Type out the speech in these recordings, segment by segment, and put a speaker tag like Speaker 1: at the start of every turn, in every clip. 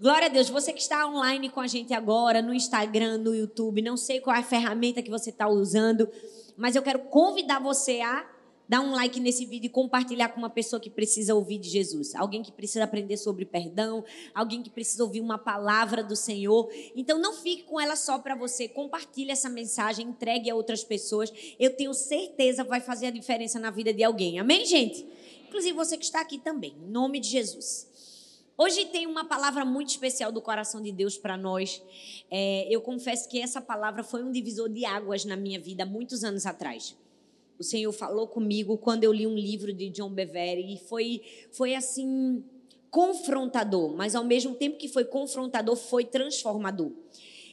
Speaker 1: Glória a Deus. Você que está online com a gente agora, no Instagram, no YouTube, não sei qual é a ferramenta que você está usando, mas eu quero convidar você a dar um like nesse vídeo e compartilhar com uma pessoa que precisa ouvir de Jesus. Alguém que precisa aprender sobre perdão, alguém que precisa ouvir uma palavra do Senhor. Então não fique com ela só para você. Compartilhe essa mensagem, entregue a outras pessoas. Eu tenho certeza vai fazer a diferença na vida de alguém. Amém, gente? Inclusive você que está aqui também. Em nome de Jesus. Hoje tem uma palavra muito especial do coração de Deus para nós. É, eu confesso que essa palavra foi um divisor de águas na minha vida muitos anos atrás. O Senhor falou comigo quando eu li um livro de John Bevere e foi, foi assim confrontador, mas ao mesmo tempo que foi confrontador, foi transformador.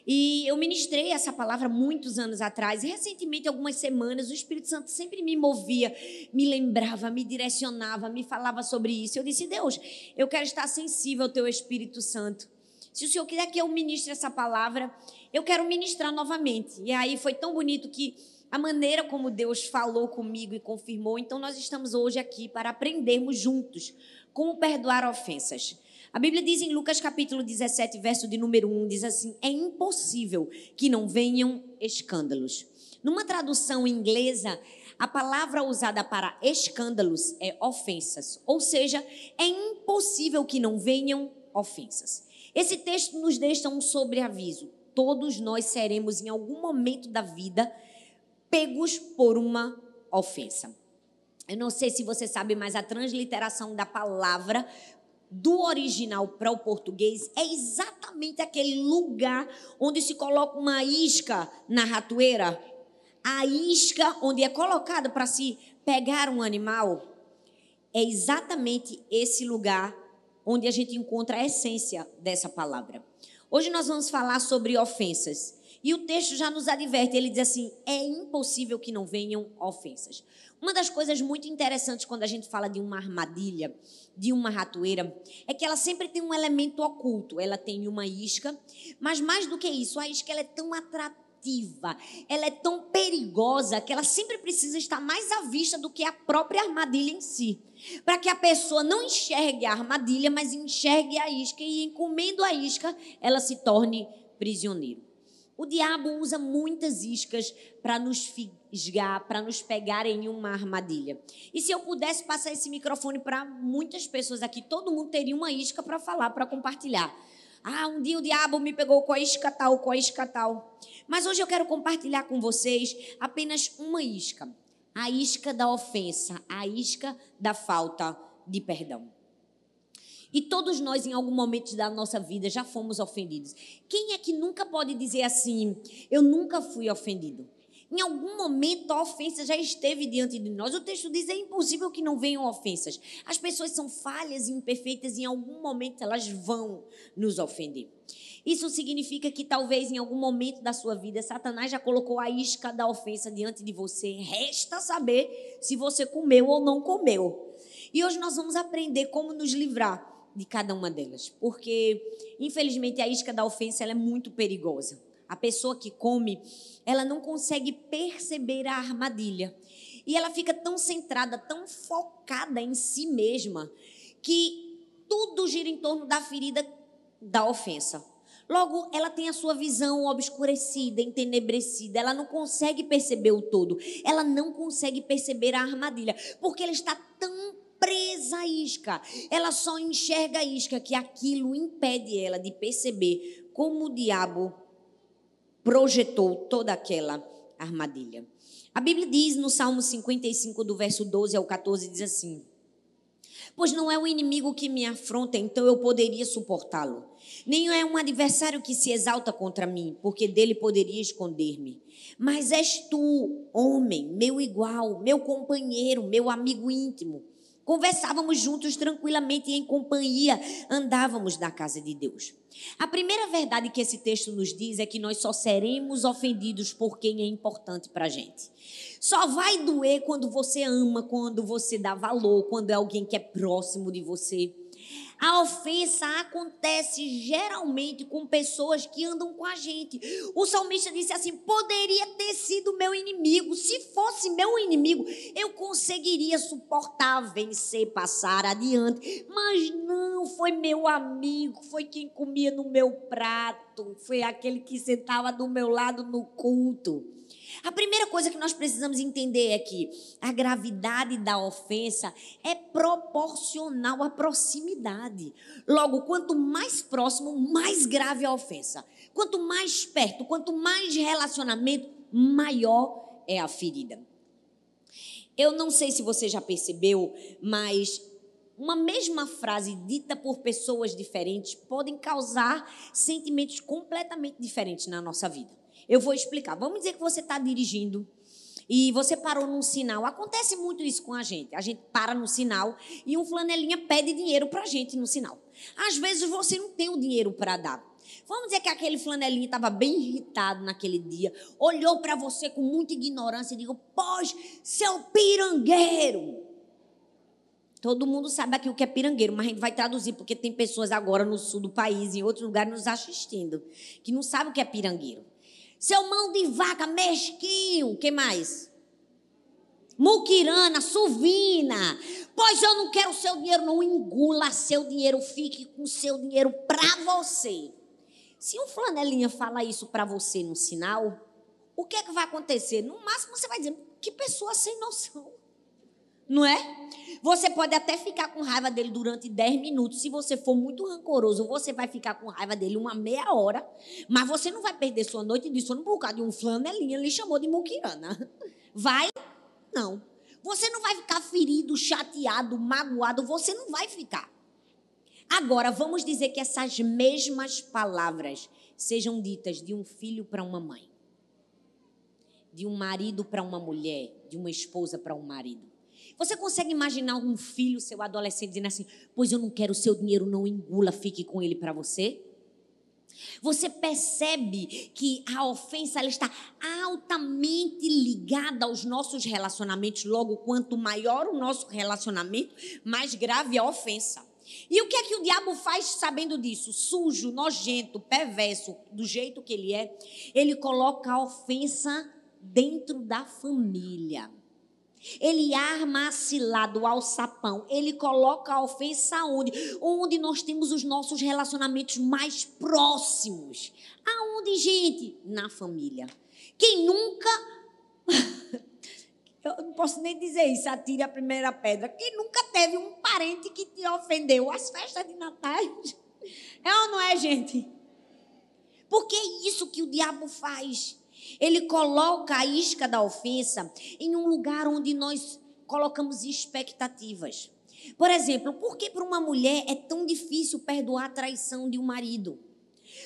Speaker 1: E eu ministrei essa palavra muitos anos atrás. E recentemente, algumas semanas, o Espírito Santo sempre me movia, me lembrava, me direcionava, me falava sobre isso. Eu disse: Deus, eu quero estar sensível ao teu Espírito Santo. Se o Senhor quiser que eu ministre essa palavra, eu quero ministrar novamente. E aí foi tão bonito que a maneira como Deus falou comigo e confirmou. Então, nós estamos hoje aqui para aprendermos juntos como perdoar ofensas. A Bíblia diz em Lucas capítulo 17, verso de número 1, diz assim: É impossível que não venham escândalos. Numa tradução inglesa, a palavra usada para escândalos é ofensas, ou seja, é impossível que não venham ofensas. Esse texto nos deixa um sobreaviso. Todos nós seremos em algum momento da vida pegos por uma ofensa. Eu não sei se você sabe, mas a transliteração da palavra do original para o português é exatamente aquele lugar onde se coloca uma isca na ratoeira. A isca onde é colocada para se pegar um animal é exatamente esse lugar onde a gente encontra a essência dessa palavra. Hoje nós vamos falar sobre ofensas. E o texto já nos adverte, ele diz assim: é impossível que não venham ofensas. Uma das coisas muito interessantes quando a gente fala de uma armadilha, de uma ratoeira, é que ela sempre tem um elemento oculto. Ela tem uma isca, mas mais do que isso, a isca é tão atrativa, ela é tão perigosa que ela sempre precisa estar mais à vista do que a própria armadilha em si. Para que a pessoa não enxergue a armadilha, mas enxergue a isca e, encomendo a isca, ela se torne prisioneiro. O diabo usa muitas iscas para nos fisgar, para nos pegar em uma armadilha. E se eu pudesse passar esse microfone para muitas pessoas aqui, todo mundo teria uma isca para falar, para compartilhar. Ah, um dia o diabo me pegou com a isca tal, com a isca tal. Mas hoje eu quero compartilhar com vocês apenas uma isca. A isca da ofensa, a isca da falta de perdão. E todos nós, em algum momento da nossa vida, já fomos ofendidos. Quem é que nunca pode dizer assim: eu nunca fui ofendido? Em algum momento a ofensa já esteve diante de nós. O texto diz: é impossível que não venham ofensas. As pessoas são falhas e imperfeitas, e em algum momento elas vão nos ofender. Isso significa que talvez em algum momento da sua vida Satanás já colocou a isca da ofensa diante de você. Resta saber se você comeu ou não comeu. E hoje nós vamos aprender como nos livrar de cada uma delas, porque infelizmente a isca da ofensa é muito perigosa. A pessoa que come, ela não consegue perceber a armadilha. E ela fica tão centrada, tão focada em si mesma, que tudo gira em torno da ferida da ofensa. Logo, ela tem a sua visão obscurecida, entenebrecida. Ela não consegue perceber o todo. Ela não consegue perceber a armadilha, porque ela está tão presa à isca. Ela só enxerga a isca, que aquilo impede ela de perceber como o diabo projetou toda aquela armadilha. A Bíblia diz no Salmo 55, do verso 12 ao 14, diz assim: Pois não é o inimigo que me afronta, então eu poderia suportá-lo. Nem é um adversário que se exalta contra mim, porque dele poderia esconder-me. Mas és tu, homem, meu igual, meu companheiro, meu amigo íntimo Conversávamos juntos tranquilamente e em companhia andávamos na casa de Deus. A primeira verdade que esse texto nos diz é que nós só seremos ofendidos por quem é importante para a gente. Só vai doer quando você ama, quando você dá valor, quando é alguém que é próximo de você. A ofensa acontece geralmente com pessoas que andam com a gente. O salmista disse assim: poderia ter sido meu inimigo. Se fosse meu inimigo, eu conseguiria suportar, vencer, passar adiante. Mas não, foi meu amigo, foi quem comia no meu prato, foi aquele que sentava do meu lado no culto. A primeira coisa que nós precisamos entender é que a gravidade da ofensa é proporcional à proximidade. Logo, quanto mais próximo, mais grave a ofensa. Quanto mais perto, quanto mais relacionamento, maior é a ferida. Eu não sei se você já percebeu, mas uma mesma frase dita por pessoas diferentes podem causar sentimentos completamente diferentes na nossa vida. Eu vou explicar. Vamos dizer que você está dirigindo e você parou num sinal. Acontece muito isso com a gente. A gente para no sinal e um flanelinha pede dinheiro para a gente no sinal. Às vezes você não tem o dinheiro para dar. Vamos dizer que aquele flanelinha estava bem irritado naquele dia, olhou para você com muita ignorância e disse: Pois, seu pirangueiro. Todo mundo sabe aqui o que é pirangueiro, mas a gente vai traduzir, porque tem pessoas agora no sul do país, em outros lugares, nos assistindo, que não sabem o que é pirangueiro. Seu mão de vaca mesquinho. que mais? Muquirana, suvina. Pois eu não quero seu dinheiro, não engula seu dinheiro, fique com seu dinheiro para você. Se um flanelinha fala isso para você no sinal, o que é que vai acontecer? No máximo você vai dizer, que pessoa sem noção. Não é? Você pode até ficar com raiva dele durante 10 minutos. Se você for muito rancoroso, você vai ficar com raiva dele uma meia hora. Mas você não vai perder sua noite de sono por causa de um flanelinha. Ele chamou de muquirana. Vai? Não. Você não vai ficar ferido, chateado, magoado. Você não vai ficar. Agora, vamos dizer que essas mesmas palavras sejam ditas de um filho para uma mãe, de um marido para uma mulher, de uma esposa para um marido. Você consegue imaginar um filho, seu adolescente, dizendo assim: Pois eu não quero o seu dinheiro, não engula, fique com ele para você? Você percebe que a ofensa ela está altamente ligada aos nossos relacionamentos. Logo, quanto maior o nosso relacionamento, mais grave a ofensa. E o que é que o diabo faz sabendo disso? Sujo, nojento, perverso, do jeito que ele é, ele coloca a ofensa dentro da família. Ele arma a cilada, o alçapão. Ele coloca a ofensa onde? Onde nós temos os nossos relacionamentos mais próximos. Aonde, gente? Na família. Quem nunca. Eu não posso nem dizer isso, atire a primeira pedra. Quem nunca teve um parente que te ofendeu? As festas de Natal. É ou não é, gente? Porque é isso que o diabo faz. Ele coloca a isca da ofensa em um lugar onde nós colocamos expectativas. Por exemplo, por que para uma mulher é tão difícil perdoar a traição de um marido?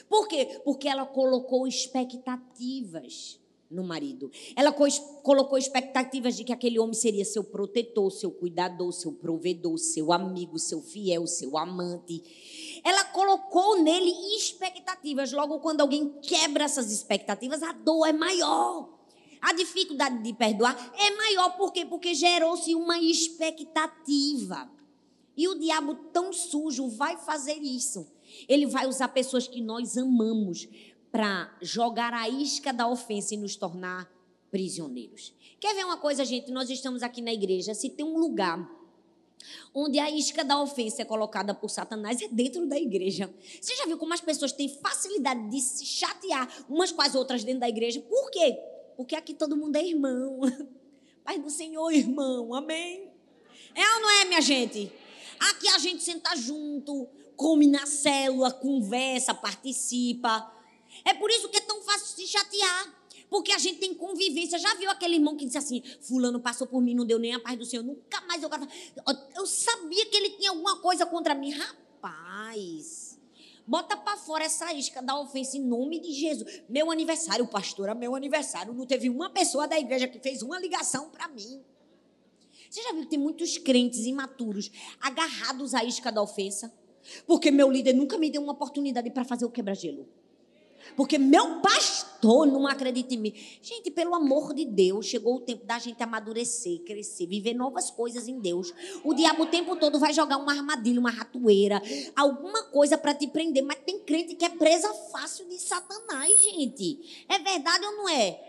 Speaker 1: Por quê? Porque ela colocou expectativas no marido. Ela colocou expectativas de que aquele homem seria seu protetor, seu cuidador, seu provedor, seu amigo, seu fiel, seu amante ela colocou nele expectativas. Logo, quando alguém quebra essas expectativas, a dor é maior. A dificuldade de perdoar é maior. Por quê? Porque gerou-se uma expectativa. E o diabo tão sujo vai fazer isso. Ele vai usar pessoas que nós amamos para jogar a isca da ofensa e nos tornar prisioneiros. Quer ver uma coisa, gente? Nós estamos aqui na igreja. Se tem um lugar onde a isca da ofensa é colocada por Satanás é dentro da igreja. Você já viu como as pessoas têm facilidade de se chatear umas com as outras dentro da igreja? Por quê? Porque aqui todo mundo é irmão. Pai do Senhor, irmão. Amém? É ou não é, minha gente? Aqui a gente senta junto, come na célula, conversa, participa. É por isso que é tão fácil se chatear. Porque a gente tem convivência. Já viu aquele irmão que disse assim: Fulano passou por mim, não deu nem a paz do Senhor, nunca mais eu. Eu sabia que ele tinha alguma coisa contra mim. Rapaz, bota para fora essa isca da ofensa em nome de Jesus. Meu aniversário, pastora, meu aniversário. Não teve uma pessoa da igreja que fez uma ligação para mim. Você já viu que tem muitos crentes imaturos agarrados à isca da ofensa? Porque meu líder nunca me deu uma oportunidade para fazer o quebra-gelo. Porque meu pastor não acredita em mim. Gente, pelo amor de Deus, chegou o tempo da gente amadurecer, crescer, viver novas coisas em Deus. O diabo o tempo todo vai jogar uma armadilha, uma ratoeira, alguma coisa para te prender. Mas tem crente que é presa fácil de Satanás, gente. É verdade ou não é?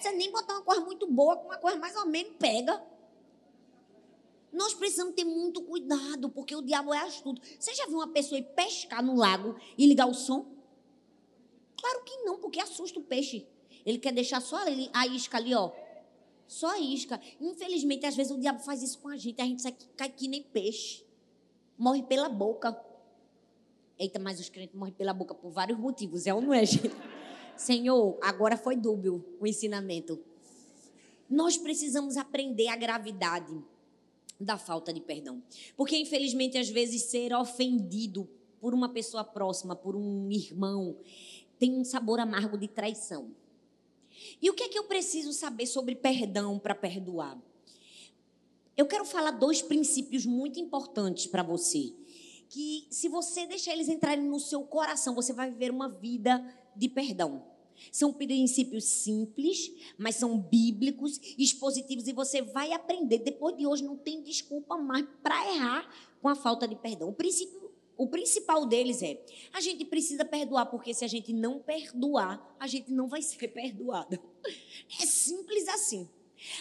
Speaker 1: Você nem botar uma coisa muito boa uma coisa mais ou menos pega. Nós precisamos ter muito cuidado, porque o diabo é astuto. Você já viu uma pessoa ir pescar no lago e ligar o som? Claro que não, porque assusta o peixe. Ele quer deixar só a isca ali, ó. Só a isca. Infelizmente, às vezes o diabo faz isso com a gente. A gente sai, cai que nem peixe. Morre pela boca. Eita, mas os crentes morrem pela boca por vários motivos. É ou não é, gente? Senhor, agora foi dúbio o ensinamento. Nós precisamos aprender a gravidade da falta de perdão. Porque, infelizmente, às vezes, ser ofendido por uma pessoa próxima, por um irmão, tem um sabor amargo de traição. E o que é que eu preciso saber sobre perdão para perdoar? Eu quero falar dois princípios muito importantes para você. Que se você deixar eles entrarem no seu coração, você vai viver uma vida de perdão. São princípios simples, mas são bíblicos, expositivos, e você vai aprender. Depois de hoje, não tem desculpa mais para errar com a falta de perdão. O, princípio, o principal deles é: a gente precisa perdoar, porque se a gente não perdoar, a gente não vai ser perdoado. É simples assim.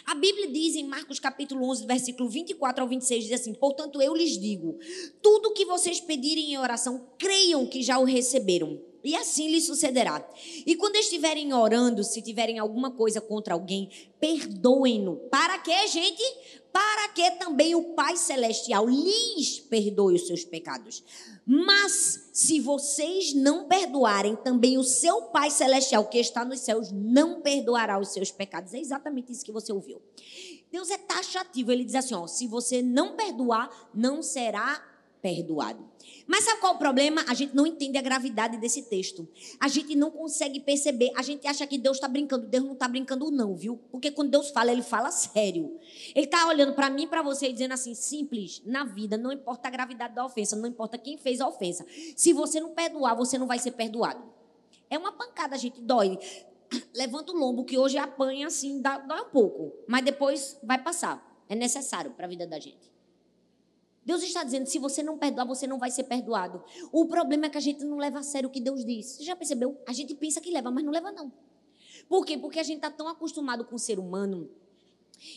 Speaker 1: A Bíblia diz em Marcos capítulo 11, versículo 24 ao 26, diz assim: Portanto, eu lhes digo: tudo que vocês pedirem em oração, creiam que já o receberam e assim lhe sucederá. E quando estiverem orando, se tiverem alguma coisa contra alguém, perdoem-no. Para que, gente? Para que também o Pai Celestial lhes perdoe os seus pecados. Mas, se vocês não perdoarem, também o seu Pai Celestial, que está nos céus, não perdoará os seus pecados. É exatamente isso que você ouviu. Deus é taxativo. Ele diz assim: ó, se você não perdoar, não será perdoado. Mas sabe qual é o problema? A gente não entende a gravidade desse texto. A gente não consegue perceber. A gente acha que Deus está brincando. Deus não está brincando, não, viu? Porque quando Deus fala, ele fala sério. Ele está olhando para mim e para você dizendo assim: simples, na vida, não importa a gravidade da ofensa, não importa quem fez a ofensa. Se você não perdoar, você não vai ser perdoado. É uma pancada, a gente dói. Levanta o lombo, que hoje apanha assim, dá, dói um pouco. Mas depois vai passar. É necessário para a vida da gente. Deus está dizendo: se você não perdoar, você não vai ser perdoado. O problema é que a gente não leva a sério o que Deus diz. Você já percebeu? A gente pensa que leva, mas não leva, não. Por quê? Porque a gente está tão acostumado com o ser humano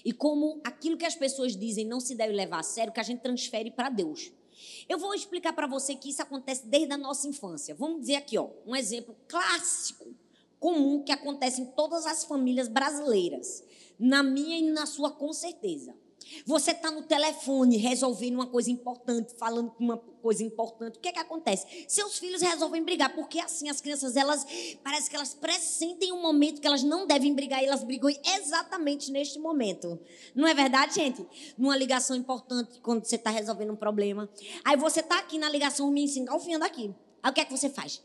Speaker 1: e como aquilo que as pessoas dizem não se deve levar a sério, que a gente transfere para Deus. Eu vou explicar para você que isso acontece desde a nossa infância. Vamos dizer aqui, ó, um exemplo clássico, comum, que acontece em todas as famílias brasileiras. Na minha e na sua, com certeza. Você está no telefone resolvendo uma coisa importante, falando uma coisa importante. O que é que acontece? Seus filhos resolvem brigar, porque assim as crianças, elas parece que elas pressentem um momento que elas não devem brigar e elas brigam exatamente neste momento. Não é verdade, gente? Numa ligação importante, quando você está resolvendo um problema. Aí você está aqui na ligação me engalfinhando aqui. Aí o que é que você faz?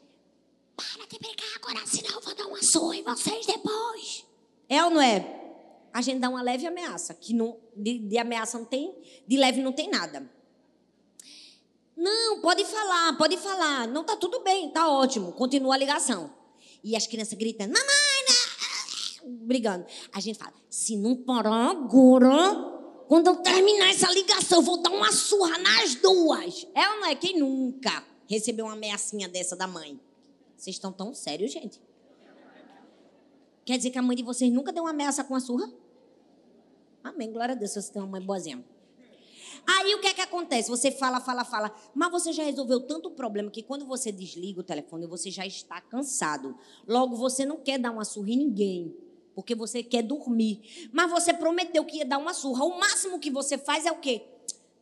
Speaker 1: Para de brigar agora, senão eu vou dar uma surra em vocês depois. É ou não é? A gente dá uma leve ameaça, que não, de, de ameaça não tem, de leve não tem nada. Não, pode falar, pode falar. Não, tá tudo bem, tá ótimo. Continua a ligação. E as crianças gritando, mamãe, não! brigando. A gente fala, se não parar agora, quando eu terminar essa ligação, eu vou dar uma surra nas duas. É ou não é? Quem nunca recebeu uma ameaçinha dessa da mãe? Vocês estão tão sérios, gente? Quer dizer que a mãe de vocês nunca deu uma ameaça com a surra? Amém. Glória a Deus, você tem uma mãe boazinha. Aí o que é que acontece? Você fala, fala, fala, mas você já resolveu tanto problema que quando você desliga o telefone, você já está cansado. Logo, você não quer dar uma surra em ninguém, porque você quer dormir. Mas você prometeu que ia dar uma surra. O máximo que você faz é o quê?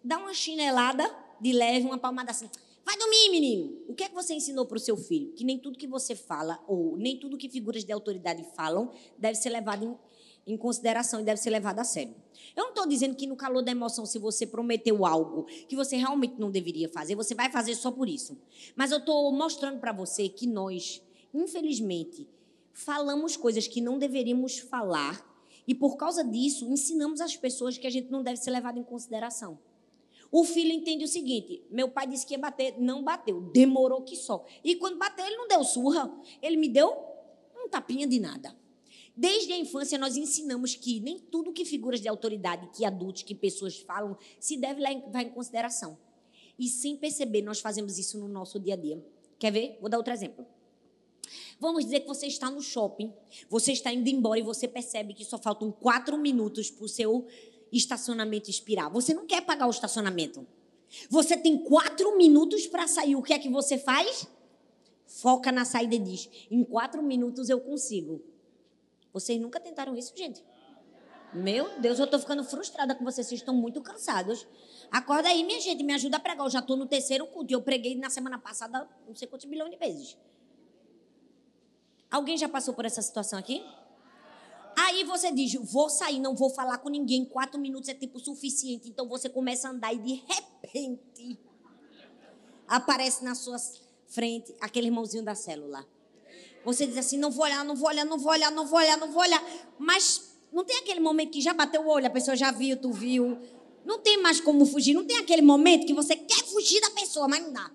Speaker 1: Dá uma chinelada de leve, uma palmada assim. Vai dormir, menino. O que é que você ensinou para o seu filho? Que nem tudo que você fala, ou nem tudo que figuras de autoridade falam, deve ser levado em, consideração e deve ser levado a sério. Eu não estou dizendo que no calor da emoção, se você prometeu algo que você realmente não deveria fazer, você vai fazer só por isso. Mas eu estou mostrando para você que nós, infelizmente, falamos coisas que não deveríamos falar e por causa disso ensinamos as pessoas que a gente não deve ser levado em consideração. O filho entende o seguinte: meu pai disse que ia bater, não bateu, demorou que só. E quando bateu, ele não deu surra, ele me deu um tapinha de nada. Desde a infância, nós ensinamos que nem tudo que figuras de autoridade, que adultos, que pessoas falam, se deve levar em consideração. E sem perceber, nós fazemos isso no nosso dia a dia. Quer ver? Vou dar outro exemplo. Vamos dizer que você está no shopping, você está indo embora e você percebe que só faltam quatro minutos para o seu estacionamento expirar. Você não quer pagar o estacionamento. Você tem quatro minutos para sair. O que é que você faz? Foca na saída e diz: em quatro minutos eu consigo. Vocês nunca tentaram isso, gente? Meu Deus, eu estou ficando frustrada com vocês. Vocês estão muito cansados. Acorda aí, minha gente, me ajuda a pregar. Eu já estou no terceiro culto. Eu preguei na semana passada não sei quantos bilhões de vezes. Alguém já passou por essa situação aqui? Aí você diz, vou sair, não vou falar com ninguém. Quatro minutos é tempo suficiente. Então você começa a andar e de repente aparece na sua frente aquele irmãozinho da célula. Você diz assim: não vou olhar, não vou olhar, não vou olhar, não vou olhar, não vou olhar. Mas não tem aquele momento que já bateu o olho, a pessoa já viu, tu viu. Não tem mais como fugir. Não tem aquele momento que você quer fugir da pessoa, mas não dá.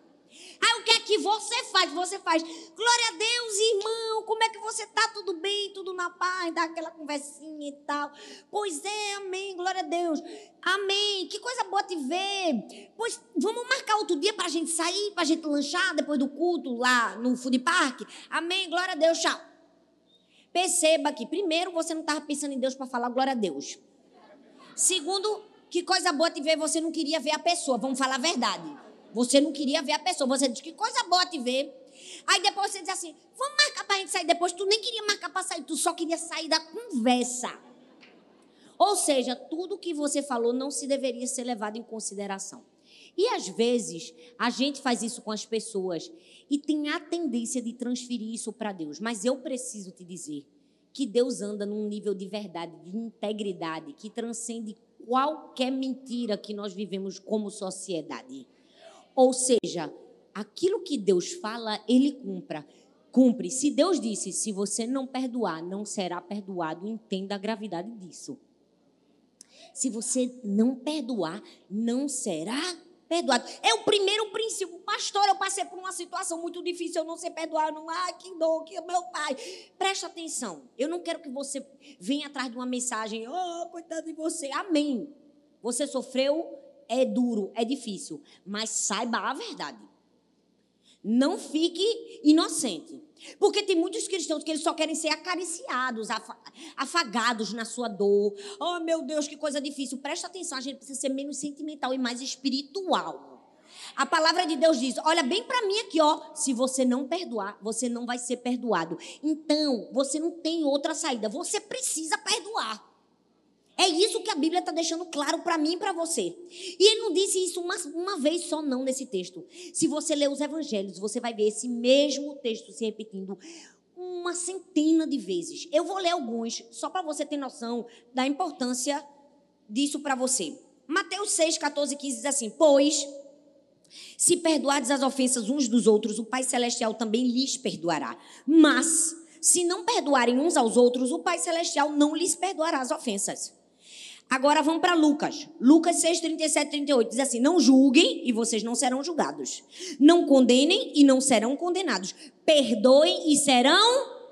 Speaker 1: Aí o que é que você faz? Você faz, glória a Deus, irmão, como é que você tá? Tudo bem, tudo na paz, dá aquela conversinha e tal. Pois é, amém, glória a Deus. Amém, que coisa boa te ver. Pois vamos marcar outro dia para a gente sair, para a gente lanchar depois do culto lá no food park. Amém, glória a Deus, tchau. Perceba que, primeiro, você não estava pensando em Deus para falar glória a Deus. Segundo, que coisa boa te ver, você não queria ver a pessoa, vamos falar a verdade. Você não queria ver a pessoa. Você diz que coisa boa te ver. Aí depois você diz assim: vamos marcar para a gente sair depois. Tu nem queria marcar para sair, tu só queria sair da conversa. Ou seja, tudo que você falou não se deveria ser levado em consideração. E às vezes a gente faz isso com as pessoas e tem a tendência de transferir isso para Deus. Mas eu preciso te dizer que Deus anda num nível de verdade, de integridade, que transcende qualquer mentira que nós vivemos como sociedade. Ou seja, aquilo que Deus fala, ele cumpra. Cumpre. Se Deus disse, se você não perdoar, não será perdoado, entenda a gravidade disso. Se você não perdoar, não será perdoado. É o primeiro princípio. Pastor, eu passei por uma situação muito difícil, eu não sei perdoar. Não, ah, que dor, que meu pai. Presta atenção. Eu não quero que você venha atrás de uma mensagem, oh, coitado de você. Amém. Você sofreu, é duro, é difícil, mas saiba a verdade. Não fique inocente. Porque tem muitos cristãos que eles só querem ser acariciados, afagados na sua dor. Oh, meu Deus, que coisa difícil. Presta atenção, a gente precisa ser menos sentimental e mais espiritual. A palavra de Deus diz: olha bem para mim aqui, ó. Se você não perdoar, você não vai ser perdoado. Então, você não tem outra saída. Você precisa perdoar. É isso que a Bíblia está deixando claro para mim e para você. E ele não disse isso uma, uma vez só, não, nesse texto. Se você ler os evangelhos, você vai ver esse mesmo texto se repetindo uma centena de vezes. Eu vou ler alguns, só para você ter noção da importância disso para você. Mateus 6, 14 e 15 diz assim: Pois, se perdoardes as ofensas uns dos outros, o Pai Celestial também lhes perdoará. Mas, se não perdoarem uns aos outros, o Pai Celestial não lhes perdoará as ofensas. Agora vamos para Lucas. Lucas 6, 37, 38. Diz assim: Não julguem e vocês não serão julgados. Não condenem e não serão condenados. Perdoem e serão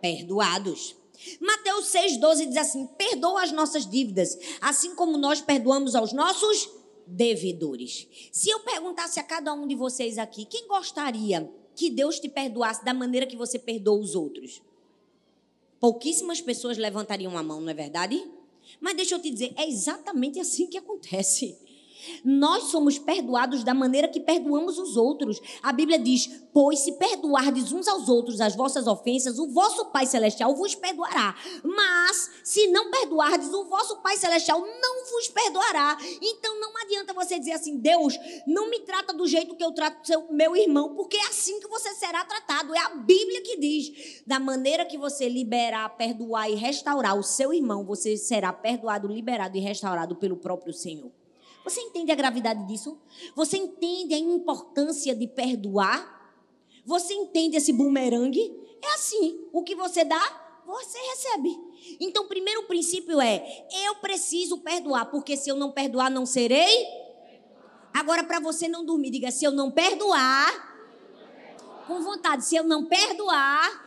Speaker 1: perdoados. Mateus 6, 12 diz assim: Perdoa as nossas dívidas, assim como nós perdoamos aos nossos devedores. Se eu perguntasse a cada um de vocês aqui, quem gostaria que Deus te perdoasse da maneira que você perdoa os outros? Pouquíssimas pessoas levantariam a mão, não é verdade? Mas deixa eu te dizer, é exatamente assim que acontece. Nós somos perdoados da maneira que perdoamos os outros. A Bíblia diz: Pois se perdoardes uns aos outros as vossas ofensas, o vosso Pai Celestial vos perdoará. Mas se não perdoardes, o vosso Pai Celestial não vos perdoará. Então não adianta você dizer assim: Deus, não me trata do jeito que eu trato seu, meu irmão, porque é assim que você será tratado. É a Bíblia que diz: da maneira que você liberar, perdoar e restaurar o seu irmão, você será perdoado, liberado e restaurado pelo próprio Senhor. Você entende a gravidade disso? Você entende a importância de perdoar? Você entende esse bumerangue? É assim: o que você dá, você recebe. Então, o primeiro princípio é: eu preciso perdoar, porque se eu não perdoar, não serei. Agora, para você não dormir, diga: se eu não perdoar, com vontade, se eu não perdoar,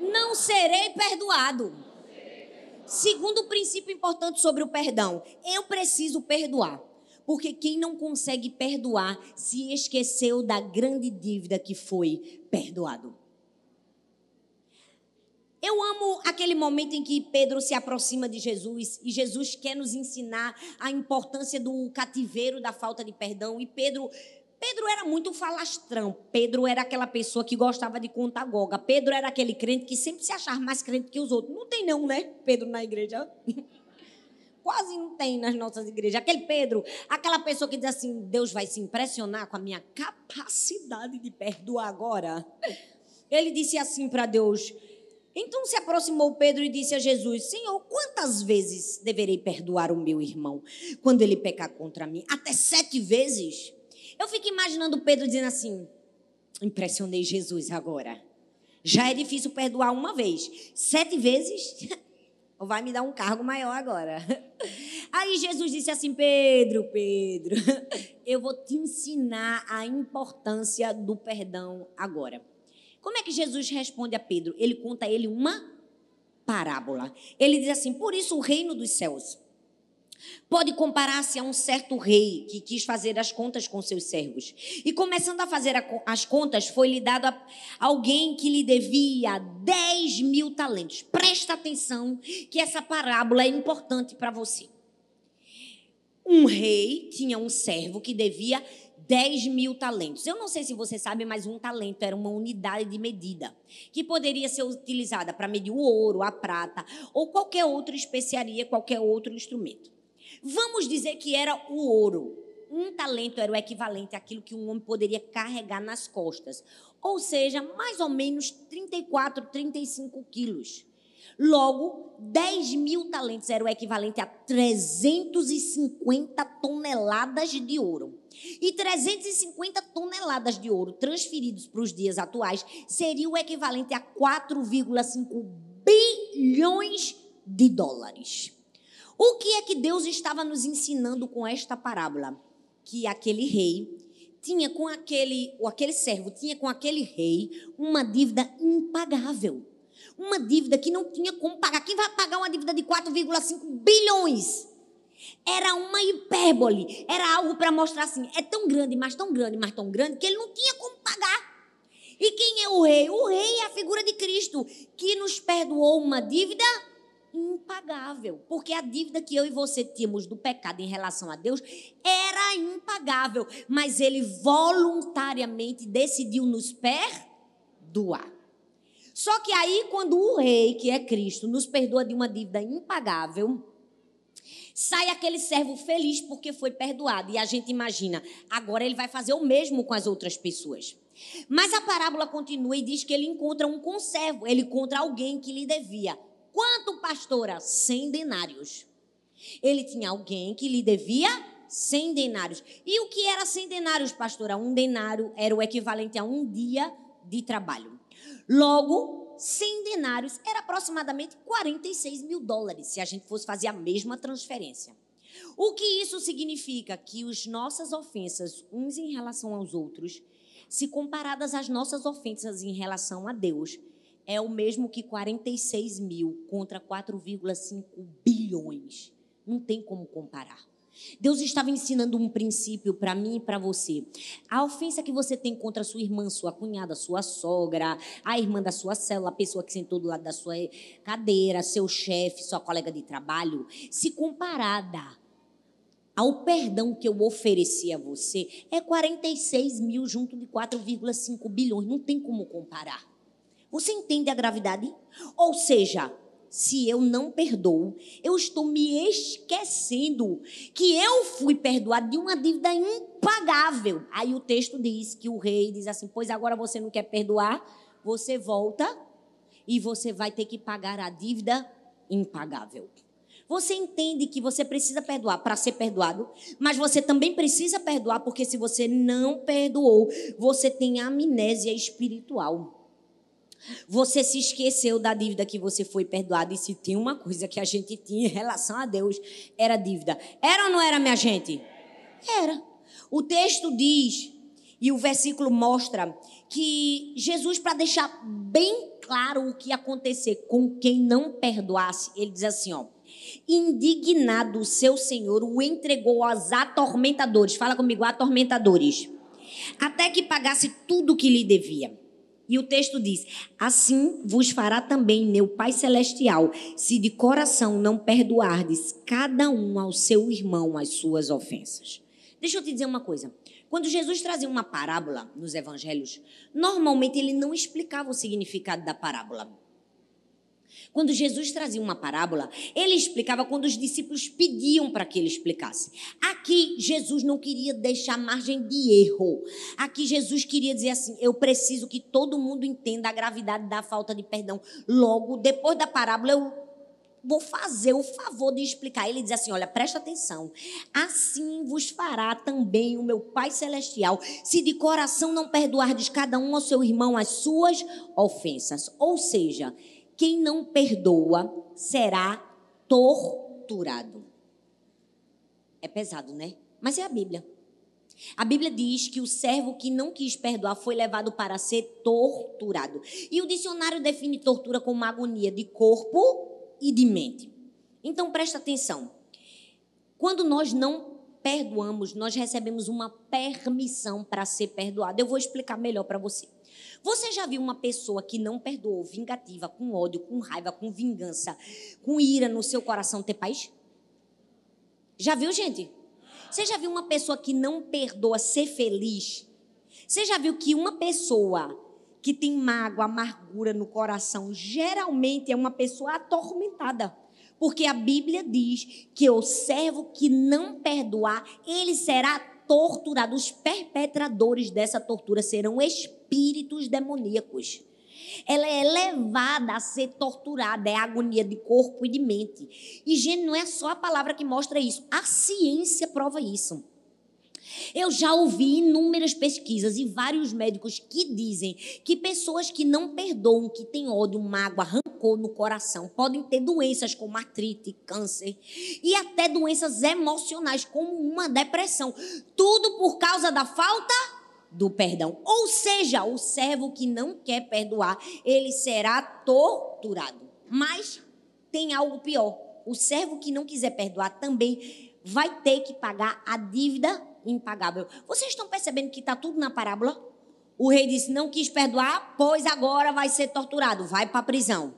Speaker 1: não serei perdoado. Segundo princípio importante sobre o perdão, eu preciso perdoar. Porque quem não consegue perdoar se esqueceu da grande dívida que foi perdoado. Eu amo aquele momento em que Pedro se aproxima de Jesus e Jesus quer nos ensinar a importância do cativeiro da falta de perdão. E Pedro Pedro era muito falastrão. Pedro era aquela pessoa que gostava de contar goga. Pedro era aquele crente que sempre se achava mais crente que os outros. Não tem não, né? Pedro na igreja. Quase não tem nas nossas igrejas. Aquele Pedro, aquela pessoa que diz assim: Deus vai se impressionar com a minha capacidade de perdoar agora. Ele disse assim para Deus. Então se aproximou Pedro e disse a Jesus: Senhor, quantas vezes deverei perdoar o meu irmão quando ele pecar contra mim? Até sete vezes? Eu fico imaginando Pedro dizendo assim: impressionei Jesus agora. Já é difícil perdoar uma vez. Sete vezes? Vai me dar um cargo maior agora. Aí Jesus disse assim: Pedro, Pedro, eu vou te ensinar a importância do perdão agora. Como é que Jesus responde a Pedro? Ele conta a ele uma parábola. Ele diz assim: Por isso o reino dos céus Pode comparar-se a um certo rei que quis fazer as contas com seus servos. E começando a fazer as contas, foi-lhe dado a alguém que lhe devia 10 mil talentos. Presta atenção que essa parábola é importante para você. Um rei tinha um servo que devia 10 mil talentos. Eu não sei se você sabe, mas um talento era uma unidade de medida que poderia ser utilizada para medir o ouro, a prata ou qualquer outra especiaria, qualquer outro instrumento. Vamos dizer que era o ouro. Um talento era o equivalente àquilo que um homem poderia carregar nas costas. Ou seja, mais ou menos 34, 35 quilos. Logo, 10 mil talentos era o equivalente a 350 toneladas de ouro. E 350 toneladas de ouro transferidos para os dias atuais seria o equivalente a 4,5 bilhões de dólares. O que é que Deus estava nos ensinando com esta parábola? Que aquele rei tinha com aquele, ou aquele servo tinha com aquele rei uma dívida impagável. Uma dívida que não tinha como pagar. Quem vai pagar uma dívida de 4,5 bilhões? Era uma hipérbole, era algo para mostrar assim, é tão grande, mas tão grande, mas tão grande que ele não tinha como pagar. E quem é o rei? O rei é a figura de Cristo, que nos perdoou uma dívida impagável, porque a dívida que eu e você tínhamos do pecado em relação a Deus era impagável, mas ele voluntariamente decidiu nos perdoar. Só que aí, quando o rei, que é Cristo, nos perdoa de uma dívida impagável, sai aquele servo feliz porque foi perdoado. E a gente imagina, agora ele vai fazer o mesmo com as outras pessoas. Mas a parábola continua e diz que ele encontra um conservo, ele encontra alguém que lhe devia Quanto, pastora? 100 denários. Ele tinha alguém que lhe devia 100 denários. E o que era 100 denários, pastora? Um denário era o equivalente a um dia de trabalho. Logo, 100 denários era aproximadamente 46 mil dólares, se a gente fosse fazer a mesma transferência. O que isso significa? Que as nossas ofensas, uns em relação aos outros, se comparadas às nossas ofensas em relação a Deus, é o mesmo que 46 mil contra 4,5 bilhões. Não tem como comparar. Deus estava ensinando um princípio para mim e para você. A ofensa que você tem contra sua irmã, sua cunhada, sua sogra, a irmã da sua célula, a pessoa que sentou do lado da sua cadeira, seu chefe, sua colega de trabalho, se comparada ao perdão que eu ofereci a você, é 46 mil junto de 4,5 bilhões. Não tem como comparar. Você entende a gravidade? Ou seja, se eu não perdoo, eu estou me esquecendo que eu fui perdoado de uma dívida impagável. Aí o texto diz que o rei diz assim: Pois agora você não quer perdoar, você volta e você vai ter que pagar a dívida impagável. Você entende que você precisa perdoar para ser perdoado, mas você também precisa perdoar porque se você não perdoou, você tem amnésia espiritual. Você se esqueceu da dívida que você foi perdoado. E se tem uma coisa que a gente tinha em relação a Deus, era dívida. Era ou não era, minha gente? Era. O texto diz, e o versículo mostra, que Jesus, para deixar bem claro o que ia acontecer com quem não perdoasse. Ele diz assim, ó. Indignado o seu senhor o entregou aos atormentadores. Fala comigo, atormentadores. Até que pagasse tudo o que lhe devia. E o texto diz: Assim vos fará também meu Pai Celestial, se de coração não perdoardes cada um ao seu irmão as suas ofensas. Deixa eu te dizer uma coisa. Quando Jesus trazia uma parábola nos evangelhos, normalmente ele não explicava o significado da parábola. Quando Jesus trazia uma parábola, ele explicava quando os discípulos pediam para que ele explicasse. Aqui, Jesus não queria deixar margem de erro. Aqui, Jesus queria dizer assim: eu preciso que todo mundo entenda a gravidade da falta de perdão. Logo, depois da parábola, eu vou fazer o favor de explicar. Ele diz assim: olha, presta atenção. Assim vos fará também o meu Pai Celestial, se de coração não perdoardes cada um ao seu irmão as suas ofensas. Ou seja, quem não perdoa será torturado. É pesado, né? Mas é a Bíblia. A Bíblia diz que o servo que não quis perdoar foi levado para ser torturado. E o dicionário define tortura como uma agonia de corpo e de mente. Então presta atenção. Quando nós não perdoamos, nós recebemos uma permissão para ser perdoado. Eu vou explicar melhor para você. Você já viu uma pessoa que não perdoou, vingativa, com ódio, com raiva, com vingança, com ira no seu coração ter paz? Já viu, gente? Você já viu uma pessoa que não perdoa ser feliz? Você já viu que uma pessoa que tem mágoa, amargura no coração, geralmente é uma pessoa atormentada? Porque a Bíblia diz que o servo que não perdoar, ele será torturado. Os perpetradores dessa tortura serão espíritos espíritos demoníacos. Ela é levada a ser torturada, é agonia de corpo e de mente. E, gente, não é só a palavra que mostra isso, a ciência prova isso. Eu já ouvi inúmeras pesquisas e vários médicos que dizem que pessoas que não perdoam, que têm ódio, mágoa, rancor no coração, podem ter doenças como artrite, câncer e até doenças emocionais, como uma depressão. Tudo por causa da falta do perdão. Ou seja, o servo que não quer perdoar, ele será torturado. Mas tem algo pior. O servo que não quiser perdoar também vai ter que pagar a dívida impagável. Vocês estão percebendo que está tudo na parábola? O rei disse: Não quis perdoar, pois agora vai ser torturado, vai para a prisão.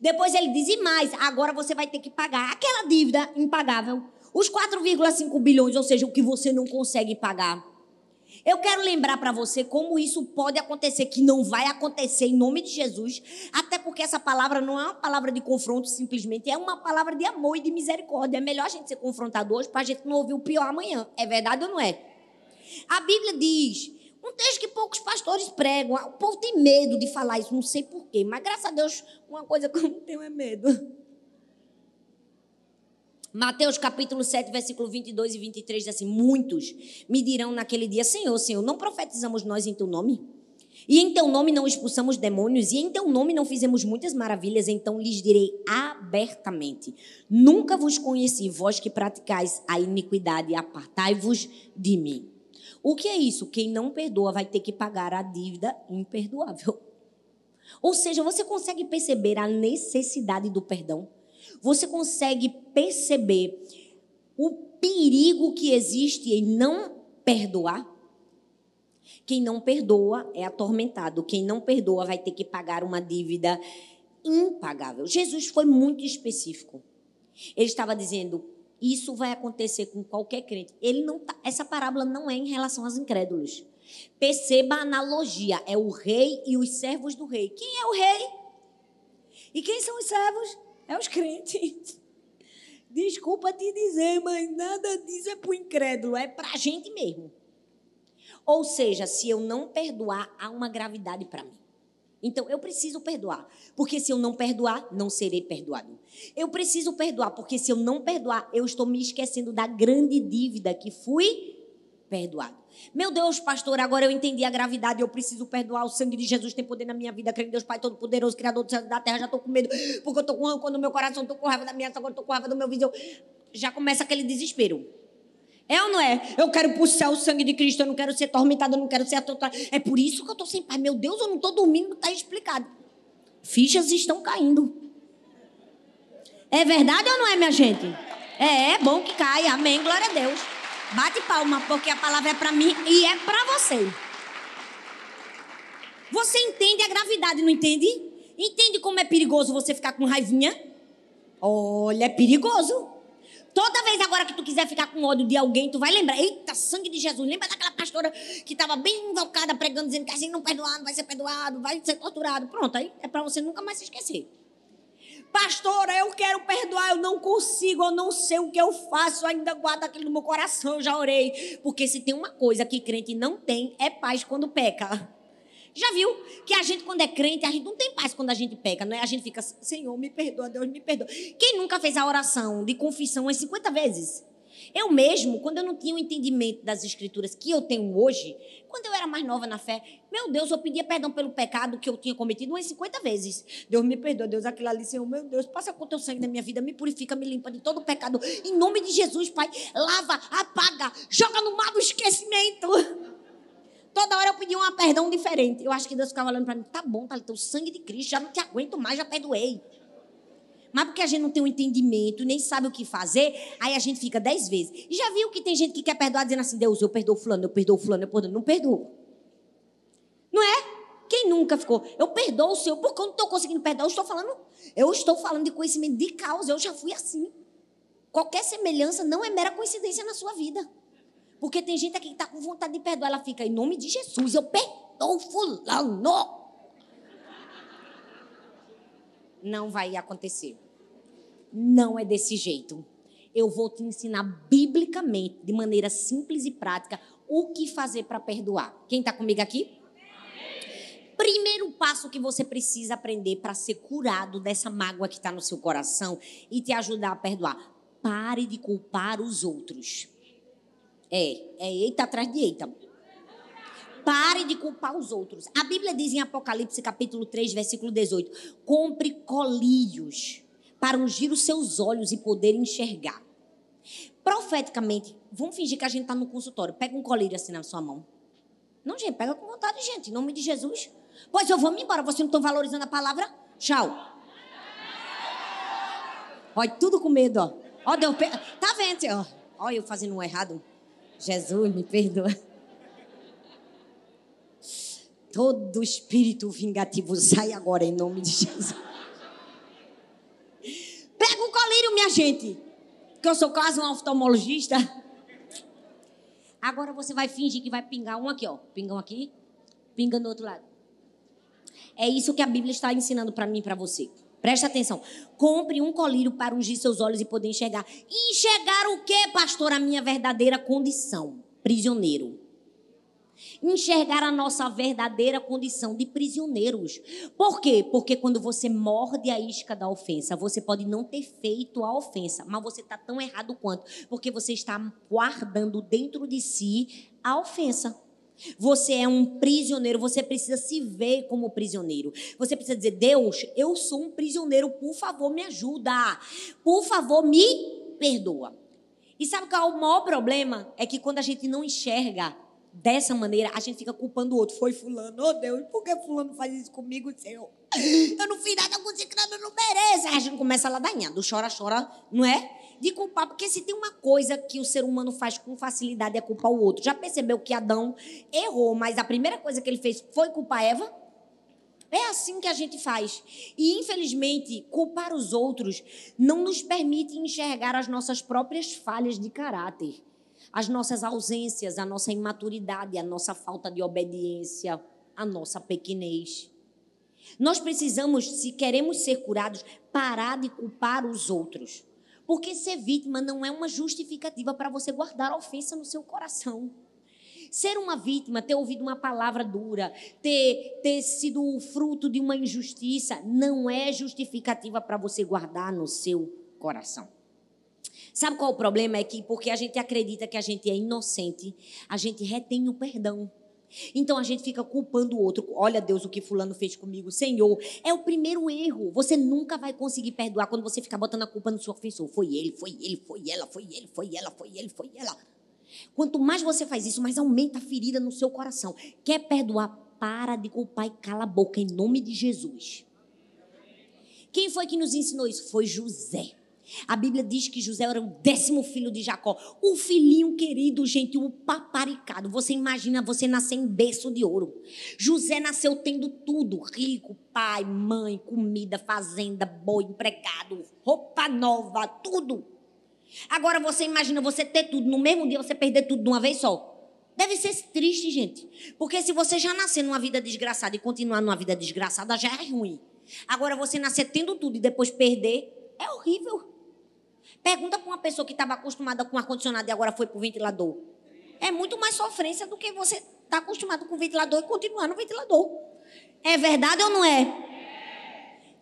Speaker 1: Depois ele diz: E mais, agora você vai ter que pagar aquela dívida impagável. Os 4,5 bilhões, ou seja, o que você não consegue pagar. Eu quero lembrar para você como isso pode acontecer, que não vai acontecer em nome de Jesus, até porque essa palavra não é uma palavra de confronto simplesmente, é uma palavra de amor e de misericórdia. É melhor a gente ser confrontado hoje para a gente não ouvir o pior amanhã. É verdade ou não é? A Bíblia diz, um texto que poucos pastores pregam, o povo tem medo de falar isso, não sei porquê, mas graças a Deus, uma coisa que eu não tenho é medo. Mateus capítulo 7, versículo 22 e 23 diz assim: Muitos me dirão naquele dia: Senhor, Senhor, não profetizamos nós em teu nome? E em teu nome não expulsamos demônios? E em teu nome não fizemos muitas maravilhas? Então lhes direi abertamente: Nunca vos conheci, vós que praticais a iniquidade, apartai-vos de mim. O que é isso? Quem não perdoa vai ter que pagar a dívida imperdoável. Ou seja, você consegue perceber a necessidade do perdão? Você consegue perceber o perigo que existe em não perdoar? Quem não perdoa é atormentado. Quem não perdoa vai ter que pagar uma dívida impagável. Jesus foi muito específico. Ele estava dizendo: isso vai acontecer com qualquer crente. Ele não tá, essa parábola não é em relação aos incrédulos. Perceba a analogia: é o rei e os servos do rei. Quem é o rei? E quem são os servos? É os crentes. Desculpa te dizer, mas nada disso é para o incrédulo, é para a gente mesmo. Ou seja, se eu não perdoar, há uma gravidade para mim. Então, eu preciso perdoar, porque se eu não perdoar, não serei perdoado. Eu preciso perdoar, porque se eu não perdoar, eu estou me esquecendo da grande dívida que fui perdoado. Meu Deus, pastor, agora eu entendi a gravidade. Eu preciso perdoar. O sangue de Jesus tem poder na minha vida. Creio em Deus Pai Todo-Poderoso, Criador do céu e da terra. Já estou com medo, porque eu estou com rancor no meu coração. Estou com raiva da minha agora estou com raiva do meu vizinho. Já começa aquele desespero. É ou não é? Eu quero puxar o sangue de Cristo. Eu não quero ser atormentado. Eu não quero ser atormentado. É por isso que eu estou sem paz. Meu Deus, eu não estou dormindo. Está explicado. Fichas estão caindo. É verdade ou não é, minha gente? É, é bom que caia. Amém. Glória a Deus. Bate palma, porque a palavra é para mim e é para você. Você entende a gravidade, não entende? Entende como é perigoso você ficar com raivinha? Olha, é perigoso. Toda vez agora que tu quiser ficar com ódio de alguém, tu vai lembrar. Eita, sangue de Jesus. Lembra daquela pastora que estava bem invocada pregando, dizendo que assim não perdoar, não vai ser perdoado, vai ser torturado. Pronto, aí é para você nunca mais se esquecer. Pastora, eu quero perdoar, eu não consigo, eu não sei o que eu faço, ainda guardo aquilo no meu coração, eu já orei. Porque se tem uma coisa que crente não tem, é paz quando peca. Já viu que a gente, quando é crente, a gente não tem paz quando a gente peca, não é? A gente fica, Senhor, me perdoa, Deus me perdoa. Quem nunca fez a oração de confissão umas 50 vezes? Eu mesmo, quando eu não tinha o entendimento das escrituras que eu tenho hoje, quando eu era mais nova na fé, meu Deus, eu pedia perdão pelo pecado que eu tinha cometido umas 50 vezes. Deus me perdoa, Deus, aquilo ali, Senhor, meu Deus, passa com o teu sangue na minha vida, me purifica, me limpa de todo o pecado. Em nome de Jesus, Pai, lava, apaga, joga no mar do esquecimento. Toda hora eu pedia um perdão diferente. Eu acho que Deus ficava olhando para mim, tá bom, tá, o sangue de Cristo, já não te aguento mais, já perdoei. Mas porque a gente não tem um entendimento, nem sabe o que fazer, aí a gente fica dez vezes. E já viu que tem gente que quer perdoar dizendo assim, Deus, eu perdoo fulano, eu perdoo fulano, eu perdoo. Não perdoo. Não é? Quem nunca ficou? Eu perdoo o seu, porque eu não estou conseguindo perdoar, eu estou falando, eu estou falando de conhecimento de causa, eu já fui assim. Qualquer semelhança não é mera coincidência na sua vida. Porque tem gente aqui que está com vontade de perdoar, ela fica, em nome de Jesus, eu perdoo fulano. Não vai acontecer. Não é desse jeito. Eu vou te ensinar biblicamente, de maneira simples e prática, o que fazer para perdoar. Quem está comigo aqui? Primeiro passo que você precisa aprender para ser curado dessa mágoa que está no seu coração e te ajudar a perdoar. Pare de culpar os outros. É, é eita atrás de eita. Pare de culpar os outros. A Bíblia diz em Apocalipse capítulo 3, versículo 18: Compre colírios para ungir os seus olhos e poder enxergar. Profeticamente, vamos fingir que a gente está no consultório. Pega um colírio assim na sua mão. Não, gente, pega com vontade, gente, em nome de Jesus. Pois eu vou me embora, vocês não estão valorizando a palavra? Tchau. Olha, tudo com medo, ó. Ó, deu pe... Tá vendo, ó. Olha eu fazendo um errado. Jesus, me perdoa. Todo espírito vingativo sai agora em nome de Jesus. Colírio, minha gente. Que eu sou quase um oftalmologista. Agora você vai fingir que vai pingar um aqui, ó. Pinga um aqui, pinga no outro lado. É isso que a Bíblia está ensinando para mim e para você. Presta atenção. Compre um colírio para ungir seus olhos e poder enxergar. Enxergar o que, pastor? A minha verdadeira condição. Prisioneiro. Enxergar a nossa verdadeira condição de prisioneiros. Por quê? Porque quando você morde a isca da ofensa, você pode não ter feito a ofensa, mas você está tão errado quanto. Porque você está guardando dentro de si a ofensa. Você é um prisioneiro, você precisa se ver como prisioneiro. Você precisa dizer: Deus, eu sou um prisioneiro, por favor, me ajuda. Por favor, me perdoa. E sabe qual é o maior problema? É que quando a gente não enxerga dessa maneira, a gente fica culpando o outro. Foi fulano, oh Deus, por que fulano faz isso comigo, Senhor? Eu não fiz nada com esse eu não mereço. Aí a gente começa a ladainhar, do chora, chora, não é? de culpar, porque se tem uma coisa que o ser humano faz com facilidade é culpar o outro. Já percebeu que Adão errou, mas a primeira coisa que ele fez foi culpar Eva? É assim que a gente faz. E, infelizmente, culpar os outros não nos permite enxergar as nossas próprias falhas de caráter, as nossas ausências, a nossa imaturidade, a nossa falta de obediência, a nossa pequenez. Nós precisamos, se queremos ser curados, parar de culpar os outros. Porque ser vítima não é uma justificativa para você guardar ofensa no seu coração. Ser uma vítima, ter ouvido uma palavra dura, ter, ter sido fruto de uma injustiça, não é justificativa para você guardar no seu coração. Sabe qual o problema? É que porque a gente acredita que a gente é inocente, a gente retém o perdão. Então a gente fica culpando o outro. Olha, Deus, o que Fulano fez comigo. Senhor, é o primeiro erro. Você nunca vai conseguir perdoar quando você ficar botando a culpa no seu ofensor. Foi ele, foi ele, foi ela, foi ele, foi ela, foi ele, foi ela. Quanto mais você faz isso, mais aumenta a ferida no seu coração. Quer perdoar? Para de culpar e cala a boca em nome de Jesus. Quem foi que nos ensinou isso? Foi José. A Bíblia diz que José era o décimo filho de Jacó. O filhinho querido, gente, o paparicado. Você imagina você nascer em berço de ouro. José nasceu tendo tudo: rico, pai, mãe, comida, fazenda, boi, empregado, roupa nova, tudo. Agora você imagina você ter tudo no mesmo dia, você perder tudo de uma vez só. Deve ser triste, gente. Porque se você já nascer numa vida desgraçada e continuar numa vida desgraçada, já é ruim. Agora você nascer tendo tudo e depois perder, é horrível. Pergunta para uma pessoa que estava acostumada com ar-condicionado e agora foi para o ventilador. É muito mais sofrência do que você tá acostumado com o ventilador e continuar no ventilador. É verdade ou não é?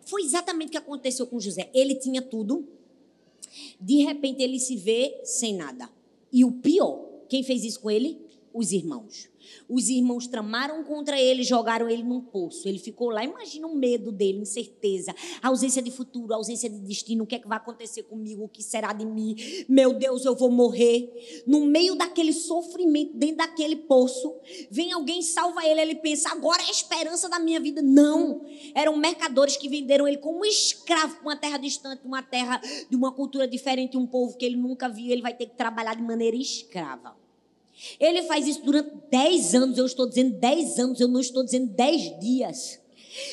Speaker 1: Foi exatamente o que aconteceu com José. Ele tinha tudo. De repente ele se vê sem nada. E o pior, quem fez isso com ele? Os irmãos. Os irmãos tramaram contra ele, jogaram ele num poço. Ele ficou lá. Imagina o medo dele, incerteza, ausência de futuro, ausência de destino. O que é que vai acontecer comigo? O que será de mim? Meu Deus, eu vou morrer. No meio daquele sofrimento, dentro daquele poço, vem alguém salva ele. Ele pensa: agora é a esperança da minha vida. Não. Eram mercadores que venderam ele como escravo para uma terra distante, uma terra de uma cultura diferente, um povo que ele nunca viu. Ele vai ter que trabalhar de maneira escrava. Ele faz isso durante 10 anos, eu estou dizendo 10 anos, eu não estou dizendo 10 dias.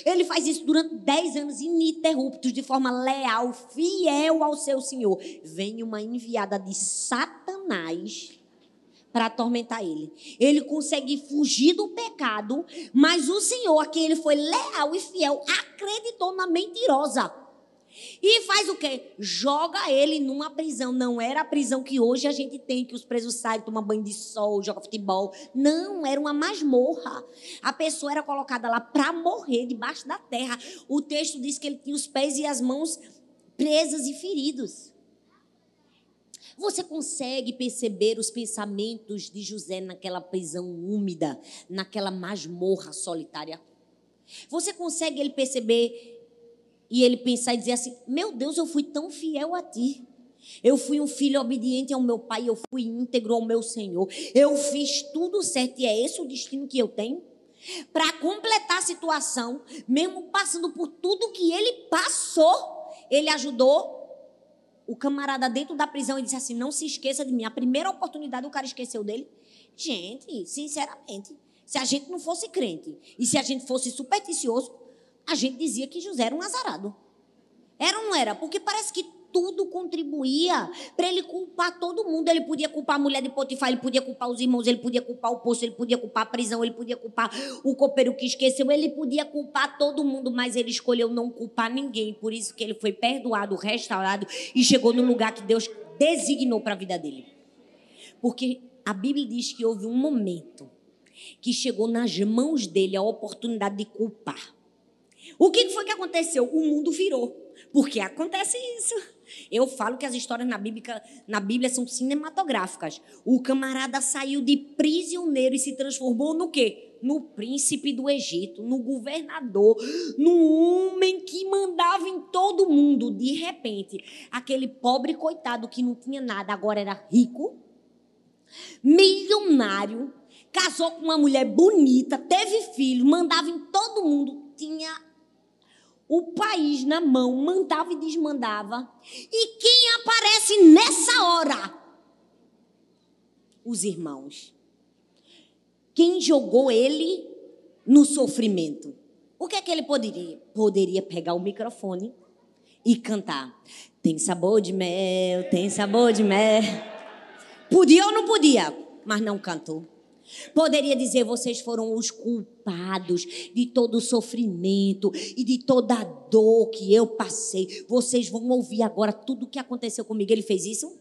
Speaker 1: Ele faz isso durante 10 anos ininterruptos, de forma leal, fiel ao seu Senhor. Vem uma enviada de Satanás para atormentar ele. Ele consegue fugir do pecado, mas o Senhor, a quem ele foi leal e fiel, acreditou na mentirosa. E faz o quê? Joga ele numa prisão. Não era a prisão que hoje a gente tem, que os presos saem, tomam banho de sol, jogam futebol. Não, era uma masmorra. A pessoa era colocada lá para morrer debaixo da terra. O texto diz que ele tinha os pés e as mãos presas e feridos. Você consegue perceber os pensamentos de José naquela prisão úmida, naquela masmorra solitária? Você consegue ele perceber e ele pensar e dizer assim: Meu Deus, eu fui tão fiel a ti. Eu fui um filho obediente ao meu pai, eu fui íntegro ao meu Senhor. Eu fiz tudo certo e é esse o destino que eu tenho? Para completar a situação, mesmo passando por tudo que ele passou, ele ajudou o camarada dentro da prisão e disse assim: Não se esqueça de mim. A primeira oportunidade o cara esqueceu dele. Gente, sinceramente, se a gente não fosse crente e se a gente fosse supersticioso, a gente dizia que José era um azarado. Era ou não era? Porque parece que tudo contribuía para ele culpar todo mundo. Ele podia culpar a mulher de Potifar, ele podia culpar os irmãos, ele podia culpar o poço, ele podia culpar a prisão, ele podia culpar o copeiro que esqueceu, ele podia culpar todo mundo, mas ele escolheu não culpar ninguém. Por isso que ele foi perdoado, restaurado e chegou no lugar que Deus designou para a vida dele. Porque a Bíblia diz que houve um momento que chegou nas mãos dele a oportunidade de culpar. O que foi que aconteceu? O mundo virou. Porque acontece isso. Eu falo que as histórias na Bíblia, na Bíblia são cinematográficas. O camarada saiu de prisioneiro e se transformou no quê? No príncipe do Egito, no governador, no homem que mandava em todo mundo. De repente, aquele pobre coitado que não tinha nada, agora era rico, milionário, casou com uma mulher bonita, teve filho, mandava em todo mundo, tinha o país na mão, mandava e desmandava. E quem aparece nessa hora? Os irmãos. Quem jogou ele no sofrimento? O que é que ele poderia? Poderia pegar o microfone e cantar. Tem sabor de mel, tem sabor de mel. Podia ou não podia? Mas não cantou. Poderia dizer: vocês foram os culpados de todo o sofrimento e de toda a dor que eu passei. Vocês vão ouvir agora tudo o que aconteceu comigo. Ele fez isso?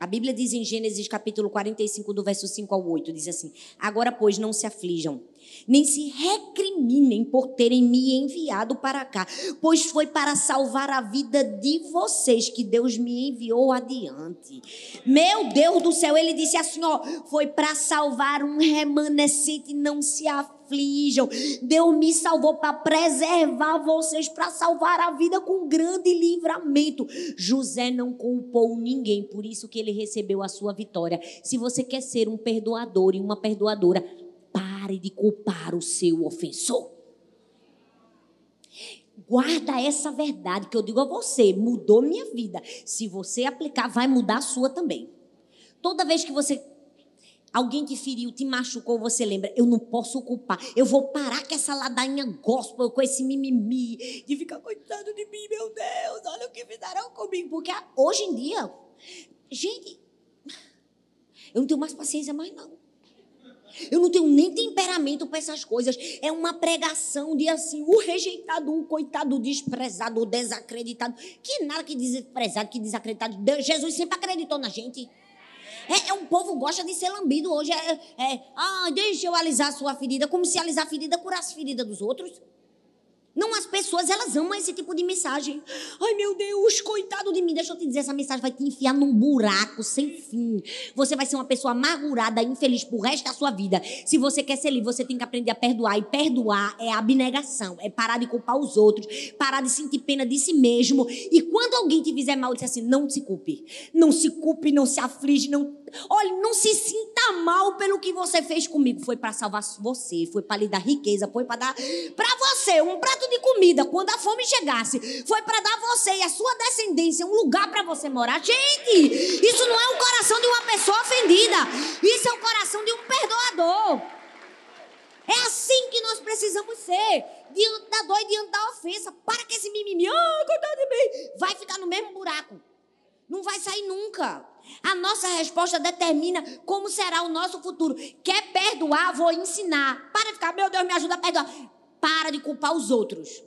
Speaker 1: A Bíblia diz em Gênesis capítulo 45, do verso 5 ao 8: diz assim: Agora, pois, não se aflijam nem se recriminem por terem me enviado para cá, pois foi para salvar a vida de vocês que Deus me enviou adiante. Meu Deus do céu, ele disse assim: ó, foi para salvar um remanescente, não se aflijam. Deus me salvou para preservar vocês, para salvar a vida com grande livramento. José não culpou ninguém, por isso que ele recebeu a sua vitória. Se você quer ser um perdoador e uma perdoadora, Pare de culpar o seu ofensor. Guarda essa verdade que eu digo a você, mudou minha vida. Se você aplicar, vai mudar a sua também. Toda vez que você alguém te feriu, te machucou, você lembra, eu não posso culpar. Eu vou parar com essa ladainha gospel, com esse mimimi, de ficar coitado de mim, meu Deus, olha o que fizeram comigo. Porque hoje em dia, gente, eu não tenho mais paciência mais não. Eu não tenho nem temperamento para essas coisas. É uma pregação de assim, o rejeitado, o coitado, o desprezado, o desacreditado. Que nada que desprezado, que desacreditado. Jesus sempre acreditou na gente. É, é um povo gosta de ser lambido hoje. É, é, ah, deixa eu alisar a sua ferida. Como se alisar a ferida curasse a ferida dos outros. Não, as pessoas, elas amam esse tipo de mensagem. Ai, meu Deus, coitado de mim. Deixa eu te dizer, essa mensagem vai te enfiar num buraco sem fim. Você vai ser uma pessoa amargurada, infeliz pro resto da sua vida. Se você quer ser livre, você tem que aprender a perdoar. E perdoar é abnegação. É parar de culpar os outros. Parar de sentir pena de si mesmo. E quando alguém te fizer mal, diz assim, não se culpe. Não se culpe, não se aflige, não Olha, não se sinta mal pelo que você fez comigo. Foi para salvar você, foi para lhe dar riqueza, foi para dar para você um prato de comida quando a fome chegasse. Foi para dar você e a sua descendência um lugar para você morar. Gente, isso não é o coração de uma pessoa ofendida. Isso é o coração de um perdoador. É assim que nós precisamos ser. Diante da dor e diante da ofensa. Para que esse mimimi, ah, coitado de mim, vai ficar no mesmo buraco. Não vai sair nunca. A nossa resposta determina como será o nosso futuro. Quer perdoar? Vou ensinar. Para de ficar, meu Deus, me ajuda a perdoar. Para de culpar os outros.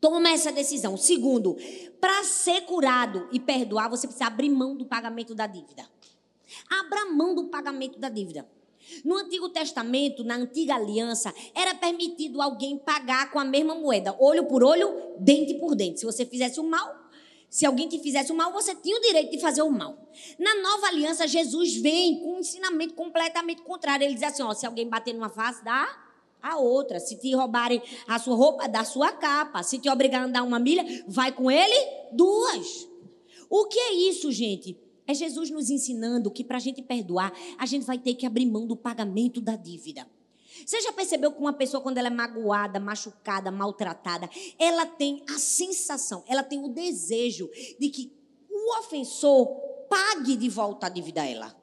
Speaker 1: Toma essa decisão. Segundo, para ser curado e perdoar, você precisa abrir mão do pagamento da dívida. Abra mão do pagamento da dívida. No Antigo Testamento, na antiga aliança, era permitido alguém pagar com a mesma moeda, olho por olho, dente por dente. Se você fizesse o mal, se alguém te fizesse o mal, você tinha o direito de fazer o mal. Na nova aliança, Jesus vem com um ensinamento completamente contrário. Ele diz assim: ó, se alguém bater numa face, dá a outra. Se te roubarem a sua roupa, dá a sua capa. Se te obrigar a andar uma milha, vai com ele duas. O que é isso, gente? É Jesus nos ensinando que para a gente perdoar, a gente vai ter que abrir mão do pagamento da dívida. Você já percebeu que uma pessoa, quando ela é magoada, machucada, maltratada, ela tem a sensação, ela tem o desejo de que o ofensor pague de volta a dívida a ela.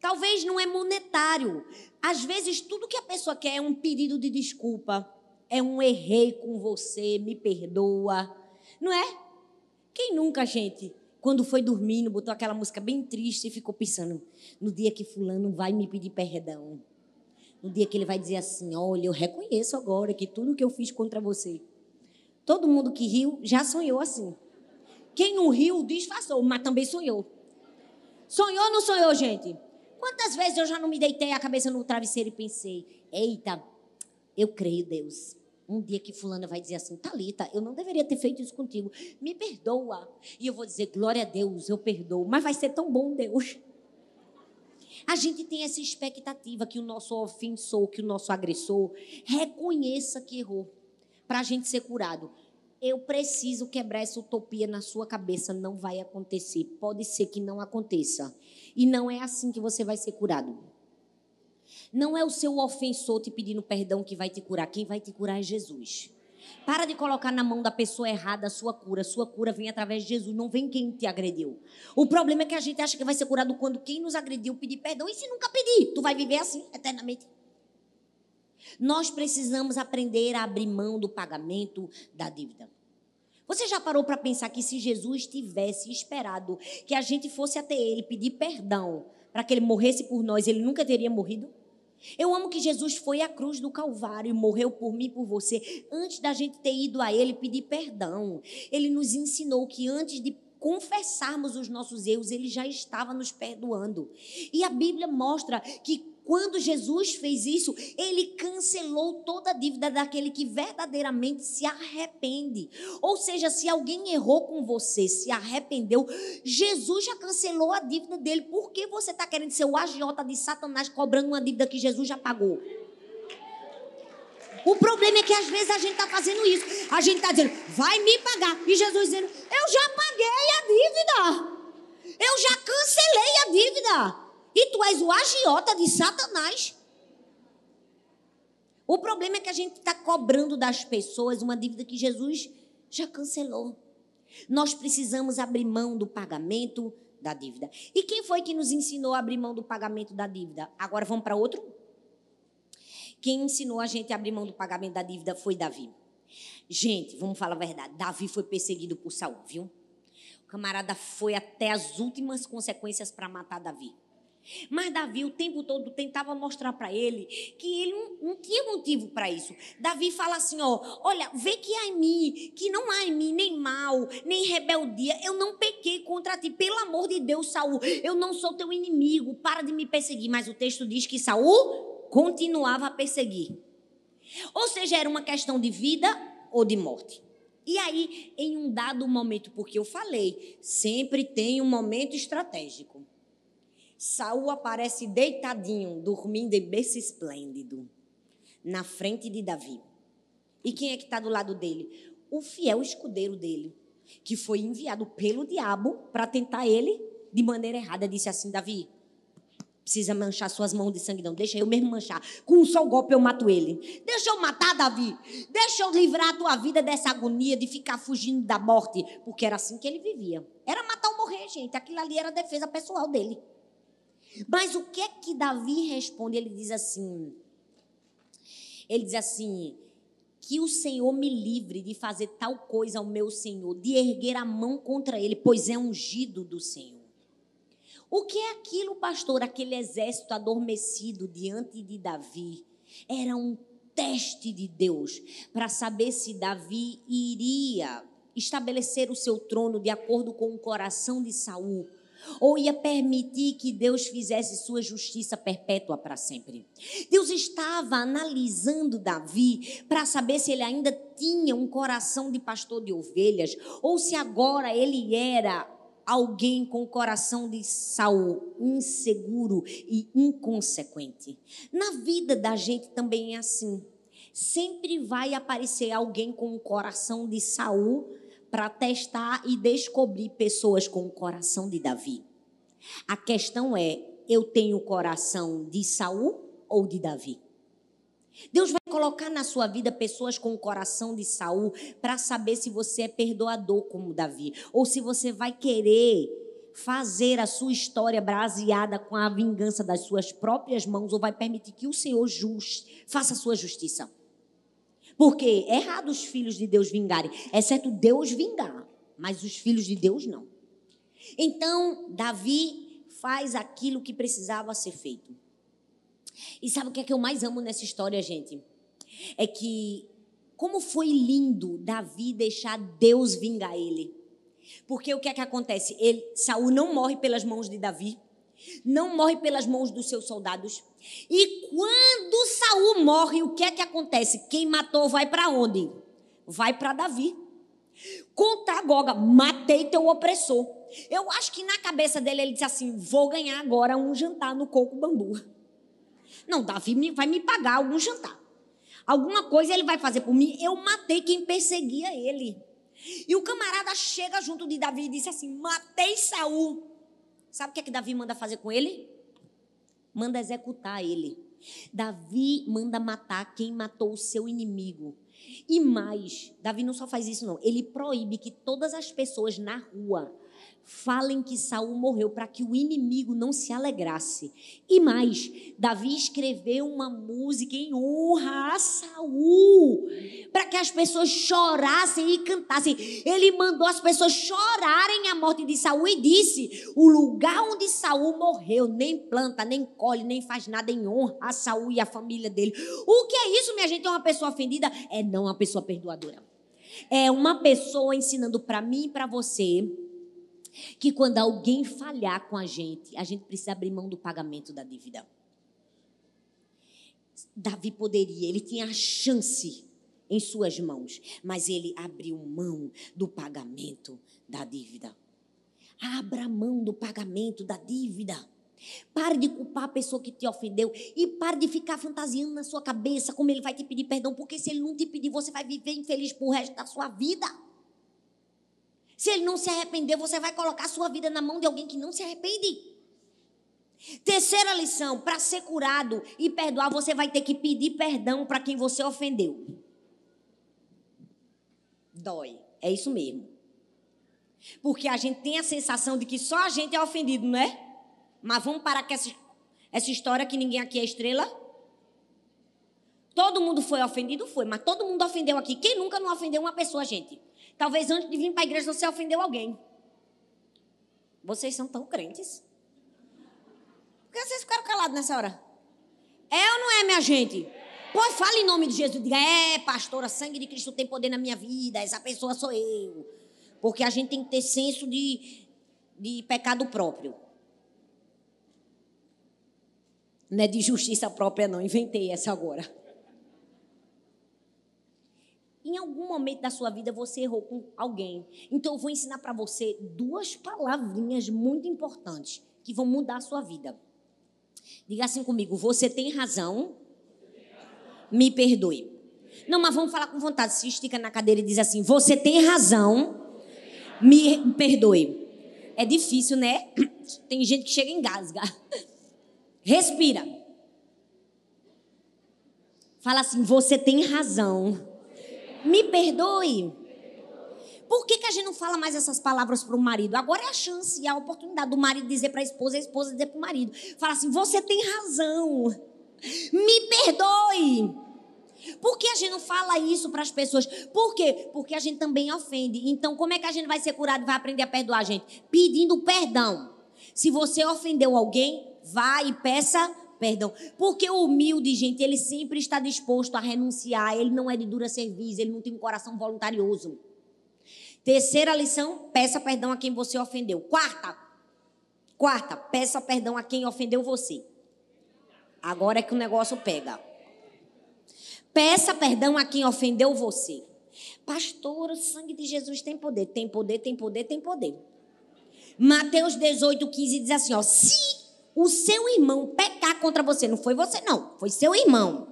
Speaker 1: Talvez não é monetário. Às vezes, tudo que a pessoa quer é um pedido de desculpa. É um errei com você, me perdoa. Não é? Quem nunca, gente, quando foi dormindo, botou aquela música bem triste e ficou pensando: no dia que Fulano vai me pedir perdão no dia que ele vai dizer assim: Olha, eu reconheço agora que tudo que eu fiz contra você. Todo mundo que riu já sonhou assim. Quem não riu, disfarçou, mas também sonhou. Sonhou ou não sonhou, gente? Quantas vezes eu já não me deitei a cabeça no travesseiro e pensei: Eita, eu creio, Deus. Um dia que fulana vai dizer assim, Talita, eu não deveria ter feito isso contigo. Me perdoa. E eu vou dizer, glória a Deus, eu perdoo. Mas vai ser tão bom, Deus. A gente tem essa expectativa que o nosso ofensor, que o nosso agressor reconheça que errou para a gente ser curado. Eu preciso quebrar essa utopia na sua cabeça. Não vai acontecer. Pode ser que não aconteça. E não é assim que você vai ser curado. Não é o seu ofensor te pedindo perdão que vai te curar. Quem vai te curar é Jesus. Para de colocar na mão da pessoa errada a sua cura. Sua cura vem através de Jesus, não vem quem te agrediu. O problema é que a gente acha que vai ser curado quando quem nos agrediu pedir perdão. E se nunca pedir? Tu vai viver assim eternamente. Nós precisamos aprender a abrir mão do pagamento da dívida. Você já parou para pensar que se Jesus tivesse esperado que a gente fosse até ele pedir perdão para que ele morresse por nós, ele nunca teria morrido? Eu amo que Jesus foi à cruz do Calvário e morreu por mim por você, antes da gente ter ido a Ele pedir perdão. Ele nos ensinou que antes de confessarmos os nossos erros, Ele já estava nos perdoando. E a Bíblia mostra que quando Jesus fez isso, ele cancelou toda a dívida daquele que verdadeiramente se arrepende. Ou seja, se alguém errou com você, se arrependeu, Jesus já cancelou a dívida dele. Por que você está querendo ser o agiota de Satanás cobrando uma dívida que Jesus já pagou? O problema é que às vezes a gente está fazendo isso. A gente está dizendo, vai me pagar. E Jesus dizendo, eu já paguei a dívida. Eu já cancelei a dívida. E tu és o agiota de Satanás. O problema é que a gente está cobrando das pessoas uma dívida que Jesus já cancelou. Nós precisamos abrir mão do pagamento da dívida. E quem foi que nos ensinou a abrir mão do pagamento da dívida? Agora vamos para outro? Quem ensinou a gente a abrir mão do pagamento da dívida foi Davi. Gente, vamos falar a verdade. Davi foi perseguido por Saul, viu? O camarada foi até as últimas consequências para matar Davi. Mas Davi o tempo todo tentava mostrar para ele que ele não, não tinha motivo para isso. Davi fala assim, ó, olha, vê que há em mim, que não há em mim nem mal, nem rebeldia. Eu não pequei contra ti, pelo amor de Deus, Saul. Eu não sou teu inimigo, para de me perseguir. Mas o texto diz que Saul continuava a perseguir. Ou seja, era uma questão de vida ou de morte. E aí, em um dado momento, porque eu falei, sempre tem um momento estratégico. Saul aparece deitadinho, dormindo em berço esplêndido, na frente de Davi. E quem é que está do lado dele? O fiel escudeiro dele, que foi enviado pelo diabo para tentar ele de maneira errada. Disse assim: Davi, precisa manchar suas mãos de sangue, não. Deixa eu mesmo manchar. Com um só golpe eu mato ele. Deixa eu matar, Davi. Deixa eu livrar a tua vida dessa agonia de ficar fugindo da morte. Porque era assim que ele vivia. Era matar ou morrer, gente. Aquilo ali era a defesa pessoal dele. Mas o que é que Davi responde? Ele diz assim: ele diz assim, que o Senhor me livre de fazer tal coisa ao meu Senhor, de erguer a mão contra ele, pois é ungido do Senhor. O que é aquilo, pastor? Aquele exército adormecido diante de Davi era um teste de Deus para saber se Davi iria estabelecer o seu trono de acordo com o coração de Saul ou ia permitir que Deus fizesse sua justiça perpétua para sempre. Deus estava analisando Davi para saber se ele ainda tinha um coração de pastor de ovelhas ou se agora ele era alguém com o coração de Saul, inseguro e inconsequente. Na vida da gente também é assim. Sempre vai aparecer alguém com o coração de Saul para testar e descobrir pessoas com o coração de Davi. A questão é: eu tenho o coração de Saul ou de Davi? Deus vai colocar na sua vida pessoas com o coração de Saul para saber se você é perdoador como Davi ou se você vai querer fazer a sua história baseada com a vingança das suas próprias mãos ou vai permitir que o Senhor just, faça a sua justiça. Porque é errado os filhos de Deus vingarem, exceto Deus vingar, mas os filhos de Deus não. Então, Davi faz aquilo que precisava ser feito. E sabe o que é que eu mais amo nessa história, gente? É que como foi lindo Davi deixar Deus vingar ele. Porque o que é que acontece? Ele, Saul não morre pelas mãos de Davi, não morre pelas mãos dos seus soldados. E quando Saul morre, o que é que acontece? Quem matou vai para onde? Vai para Davi. Contra Goga, matei teu opressor. Eu acho que na cabeça dele ele disse assim: vou ganhar agora um jantar no coco bambu. Não, Davi vai me pagar algum jantar. Alguma coisa ele vai fazer por mim. Eu matei quem perseguia ele. E o camarada chega junto de Davi e disse assim: matei Saul. Sabe o que é que Davi manda fazer com ele? Manda executar ele. Davi manda matar quem matou o seu inimigo. E mais, Davi não só faz isso não, ele proíbe que todas as pessoas na rua falem que Saul morreu para que o inimigo não se alegrasse. E mais, Davi escreveu uma música em honra a Saul, para que as pessoas chorassem e cantassem. Ele mandou as pessoas chorarem a morte de Saul e disse: "O lugar onde Saul morreu nem planta, nem colhe, nem faz nada em honra a Saul e a família dele". O que é isso, minha gente? É uma pessoa ofendida? É não uma pessoa perdoadora. É uma pessoa ensinando para mim e para você que quando alguém falhar com a gente, a gente precisa abrir mão do pagamento da dívida. Davi poderia, ele tinha a chance em suas mãos, mas ele abriu mão do pagamento da dívida. Abra mão do pagamento da dívida. Pare de culpar a pessoa que te ofendeu e pare de ficar fantasiando na sua cabeça como ele vai te pedir perdão, porque se ele não te pedir, você vai viver infeliz pro resto da sua vida. Se ele não se arrepender, você vai colocar sua vida na mão de alguém que não se arrepende. Terceira lição: para ser curado e perdoar, você vai ter que pedir perdão para quem você ofendeu. Dói, é isso mesmo. Porque a gente tem a sensação de que só a gente é ofendido, não é? Mas vamos parar com essa, essa história que ninguém aqui é estrela? Todo mundo foi ofendido? Foi, mas todo mundo ofendeu aqui. Quem nunca não ofendeu uma pessoa, gente? Talvez antes de vir para a igreja você ofendeu alguém. Vocês são tão crentes. Por que vocês ficaram calados nessa hora? É ou não é, minha gente? Pois fale em nome de Jesus. Diga, é, pastora, sangue de Cristo tem poder na minha vida. Essa pessoa sou eu. Porque a gente tem que ter senso de, de pecado próprio. Não é de justiça própria, não. Inventei essa agora. Em algum momento da sua vida você errou com alguém. Então eu vou ensinar para você duas palavrinhas muito importantes que vão mudar a sua vida. Diga assim comigo: você tem razão, me perdoe. Não, mas vamos falar com vontade. Se estica na cadeira e diz assim: você tem razão, me perdoe. É difícil, né? Tem gente que chega em gasga. Respira. Fala assim: você tem razão me perdoe. Por que, que a gente não fala mais essas palavras para o marido? Agora é a chance e a oportunidade do marido dizer para a esposa a esposa dizer para o marido. Fala assim: você tem razão. Me perdoe. Por que a gente não fala isso para as pessoas? Por quê? Porque a gente também ofende. Então, como é que a gente vai ser curado e vai aprender a perdoar, gente? Pedindo perdão. Se você ofendeu alguém, vá e peça perdão. Porque o humilde, gente, ele sempre está disposto a renunciar, ele não é de dura serviço, ele não tem um coração voluntarioso. Terceira lição, peça perdão a quem você ofendeu. Quarta, quarta, peça perdão a quem ofendeu você. Agora é que o negócio pega. Peça perdão a quem ofendeu você. Pastor, o sangue de Jesus tem poder. Tem poder, tem poder, tem poder. Mateus 18, 15 diz assim: ó, se o seu irmão pecar contra você, não foi você, não, foi seu irmão.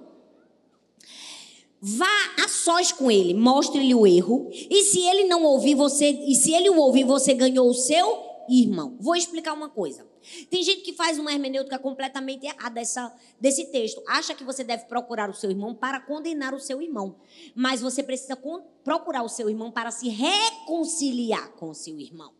Speaker 1: Vá a sós com ele, mostre-lhe o erro, e se ele não ouvir você, e se ele o ouvir, você ganhou o seu irmão. Vou explicar uma coisa. Tem gente que faz uma hermenêutica completamente errada dessa, desse texto. Acha que você deve procurar o seu irmão para condenar o seu irmão. Mas você precisa procurar o seu irmão para se reconciliar com o seu irmão.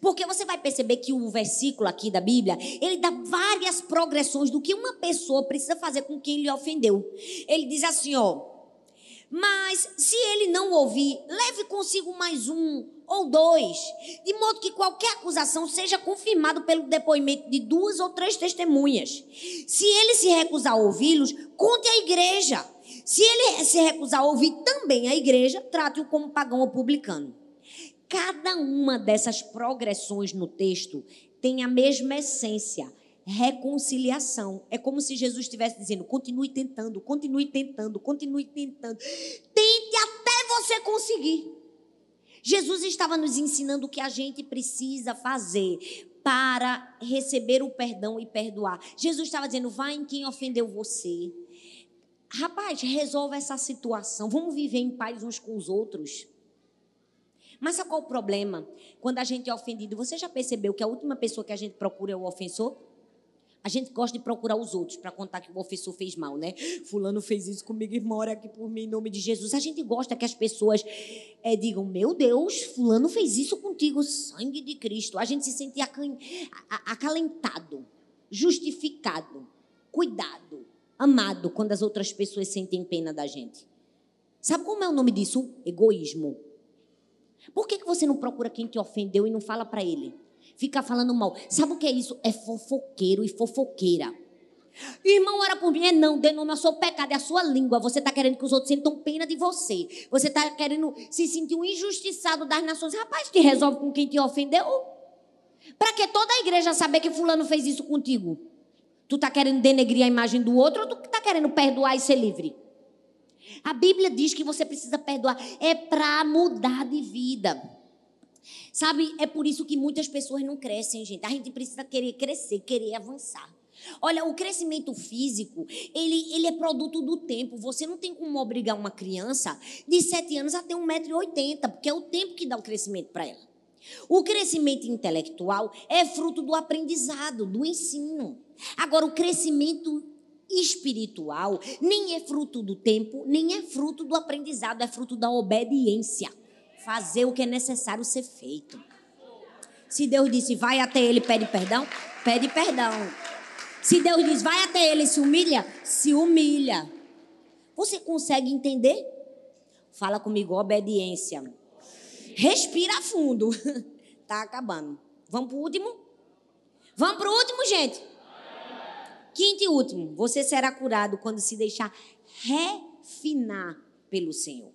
Speaker 1: Porque você vai perceber que o versículo aqui da Bíblia, ele dá várias progressões do que uma pessoa precisa fazer com quem lhe ofendeu. Ele diz assim, ó: "Mas se ele não ouvir, leve consigo mais um ou dois, de modo que qualquer acusação seja confirmada pelo depoimento de duas ou três testemunhas. Se ele se recusar a ouvi-los, conte à igreja. Se ele se recusar a ouvir também a igreja, trate-o como pagão ou publicano." Cada uma dessas progressões no texto tem a mesma essência, reconciliação. É como se Jesus estivesse dizendo: continue tentando, continue tentando, continue tentando. Tente até você conseguir. Jesus estava nos ensinando o que a gente precisa fazer para receber o perdão e perdoar. Jesus estava dizendo: vá em quem ofendeu você. Rapaz, resolva essa situação. Vamos viver em paz uns com os outros. Mas sabe qual o problema? Quando a gente é ofendido, você já percebeu que a última pessoa que a gente procura é o ofensor? A gente gosta de procurar os outros para contar que o ofensor fez mal, né? Fulano fez isso comigo, irmão, ora aqui por mim, em nome de Jesus. A gente gosta que as pessoas é, digam, meu Deus, fulano fez isso contigo, sangue de Cristo. A gente se sente acalentado, justificado, cuidado, amado, quando as outras pessoas sentem pena da gente. Sabe como é o nome disso? Egoísmo. Por que, que você não procura quem te ofendeu e não fala para ele? Fica falando mal. Sabe o que é isso? É fofoqueiro e fofoqueira. Irmão, ora por mim. É não, dê nome ao seu pecado, é a sua língua. Você está querendo que os outros sintam pena de você. Você está querendo se sentir um injustiçado das nações. Rapaz, te resolve com quem te ofendeu. Para que toda a igreja saber que fulano fez isso contigo? Tu está querendo denegrir a imagem do outro ou tu está querendo perdoar e ser livre? A Bíblia diz que você precisa perdoar. É para mudar de vida. Sabe, é por isso que muitas pessoas não crescem, gente. A gente precisa querer crescer, querer avançar. Olha, o crescimento físico, ele, ele é produto do tempo. Você não tem como obrigar uma criança de 7 anos a ter 1,80m, porque é o tempo que dá o crescimento para ela. O crescimento intelectual é fruto do aprendizado, do ensino. Agora, o crescimento espiritual nem é fruto do tempo, nem é fruto do aprendizado, é fruto da obediência. Fazer o que é necessário ser feito. Se Deus disse, vai até ele, pede perdão, pede perdão. Se Deus diz, vai até ele, se humilha, se humilha. Você consegue entender? Fala comigo, obediência. Respira fundo. tá acabando. Vamos pro último? Vamos pro último, gente? Quinto e último, você será curado quando se deixar refinar pelo Senhor.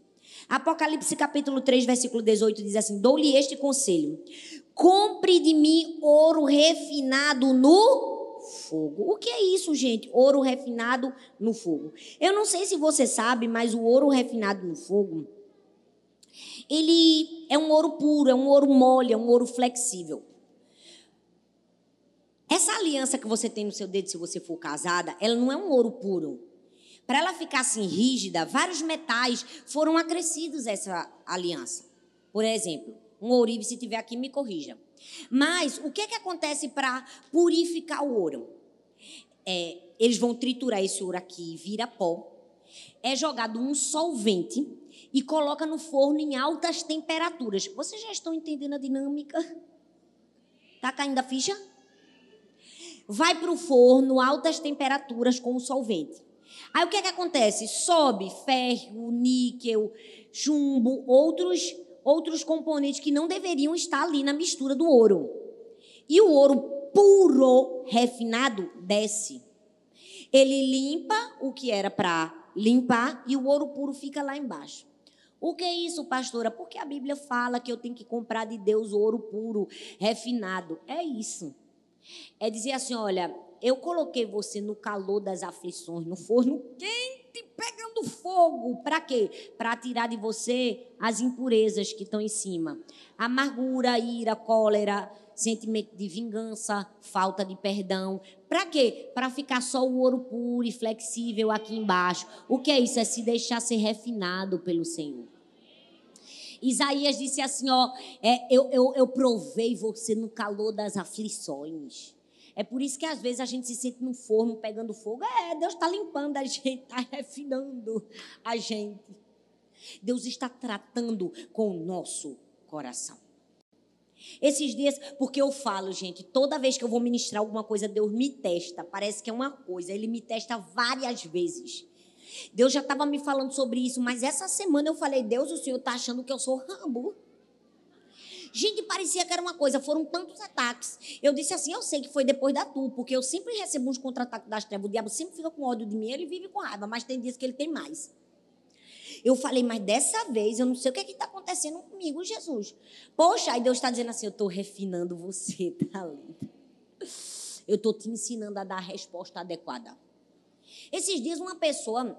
Speaker 1: Apocalipse capítulo 3, versículo 18 diz assim: Dou-lhe este conselho: compre de mim ouro refinado no fogo. O que é isso, gente? Ouro refinado no fogo. Eu não sei se você sabe, mas o ouro refinado no fogo, ele é um ouro puro, é um ouro mole, é um ouro flexível. Essa aliança que você tem no seu dedo, se você for casada, ela não é um ouro puro. Para ela ficar assim rígida, vários metais foram acrescidos essa aliança. Por exemplo, um ourive, se tiver aqui, me corrija. Mas o que, é que acontece para purificar o ouro? É, eles vão triturar esse ouro aqui, vira pó. É jogado um solvente e coloca no forno em altas temperaturas. Vocês já estão entendendo a dinâmica? Tá caindo a ficha? Vai para o forno, altas temperaturas com o solvente. Aí o que, é que acontece? Sobe ferro, níquel, chumbo, outros, outros componentes que não deveriam estar ali na mistura do ouro. E o ouro puro, refinado, desce. Ele limpa o que era para limpar e o ouro puro fica lá embaixo. O que é isso, pastora? Porque a Bíblia fala que eu tenho que comprar de Deus ouro puro, refinado. É isso. É dizer assim: olha, eu coloquei você no calor das aflições, no forno quente, pegando fogo. Para quê? Para tirar de você as impurezas que estão em cima. Amargura, ira, cólera, sentimento de vingança, falta de perdão. Para quê? Para ficar só o ouro puro e flexível aqui embaixo. O que é isso? É se deixar ser refinado pelo Senhor. Isaías disse assim: ó, é, eu, eu, eu provei você no calor das aflições. É por isso que às vezes a gente se sente no forno pegando fogo. É, Deus está limpando a gente, está refinando a gente. Deus está tratando com o nosso coração. Esses dias, porque eu falo, gente, toda vez que eu vou ministrar alguma coisa, Deus me testa. Parece que é uma coisa, Ele me testa várias vezes. Deus já estava me falando sobre isso, mas essa semana eu falei: Deus, o Senhor está achando que eu sou Rambo. Gente, parecia que era uma coisa, foram tantos ataques. Eu disse assim: eu sei que foi depois da tua, porque eu sempre recebo uns contra-ataques das trevas. O diabo sempre fica com ódio de mim, ele vive com raiva, mas tem dias que ele tem mais. Eu falei, mas dessa vez eu não sei o que é está acontecendo comigo, Jesus. Poxa, aí Deus está dizendo assim: eu estou refinando você, tá lindo. Eu estou te ensinando a dar a resposta adequada. Esses dias, uma pessoa.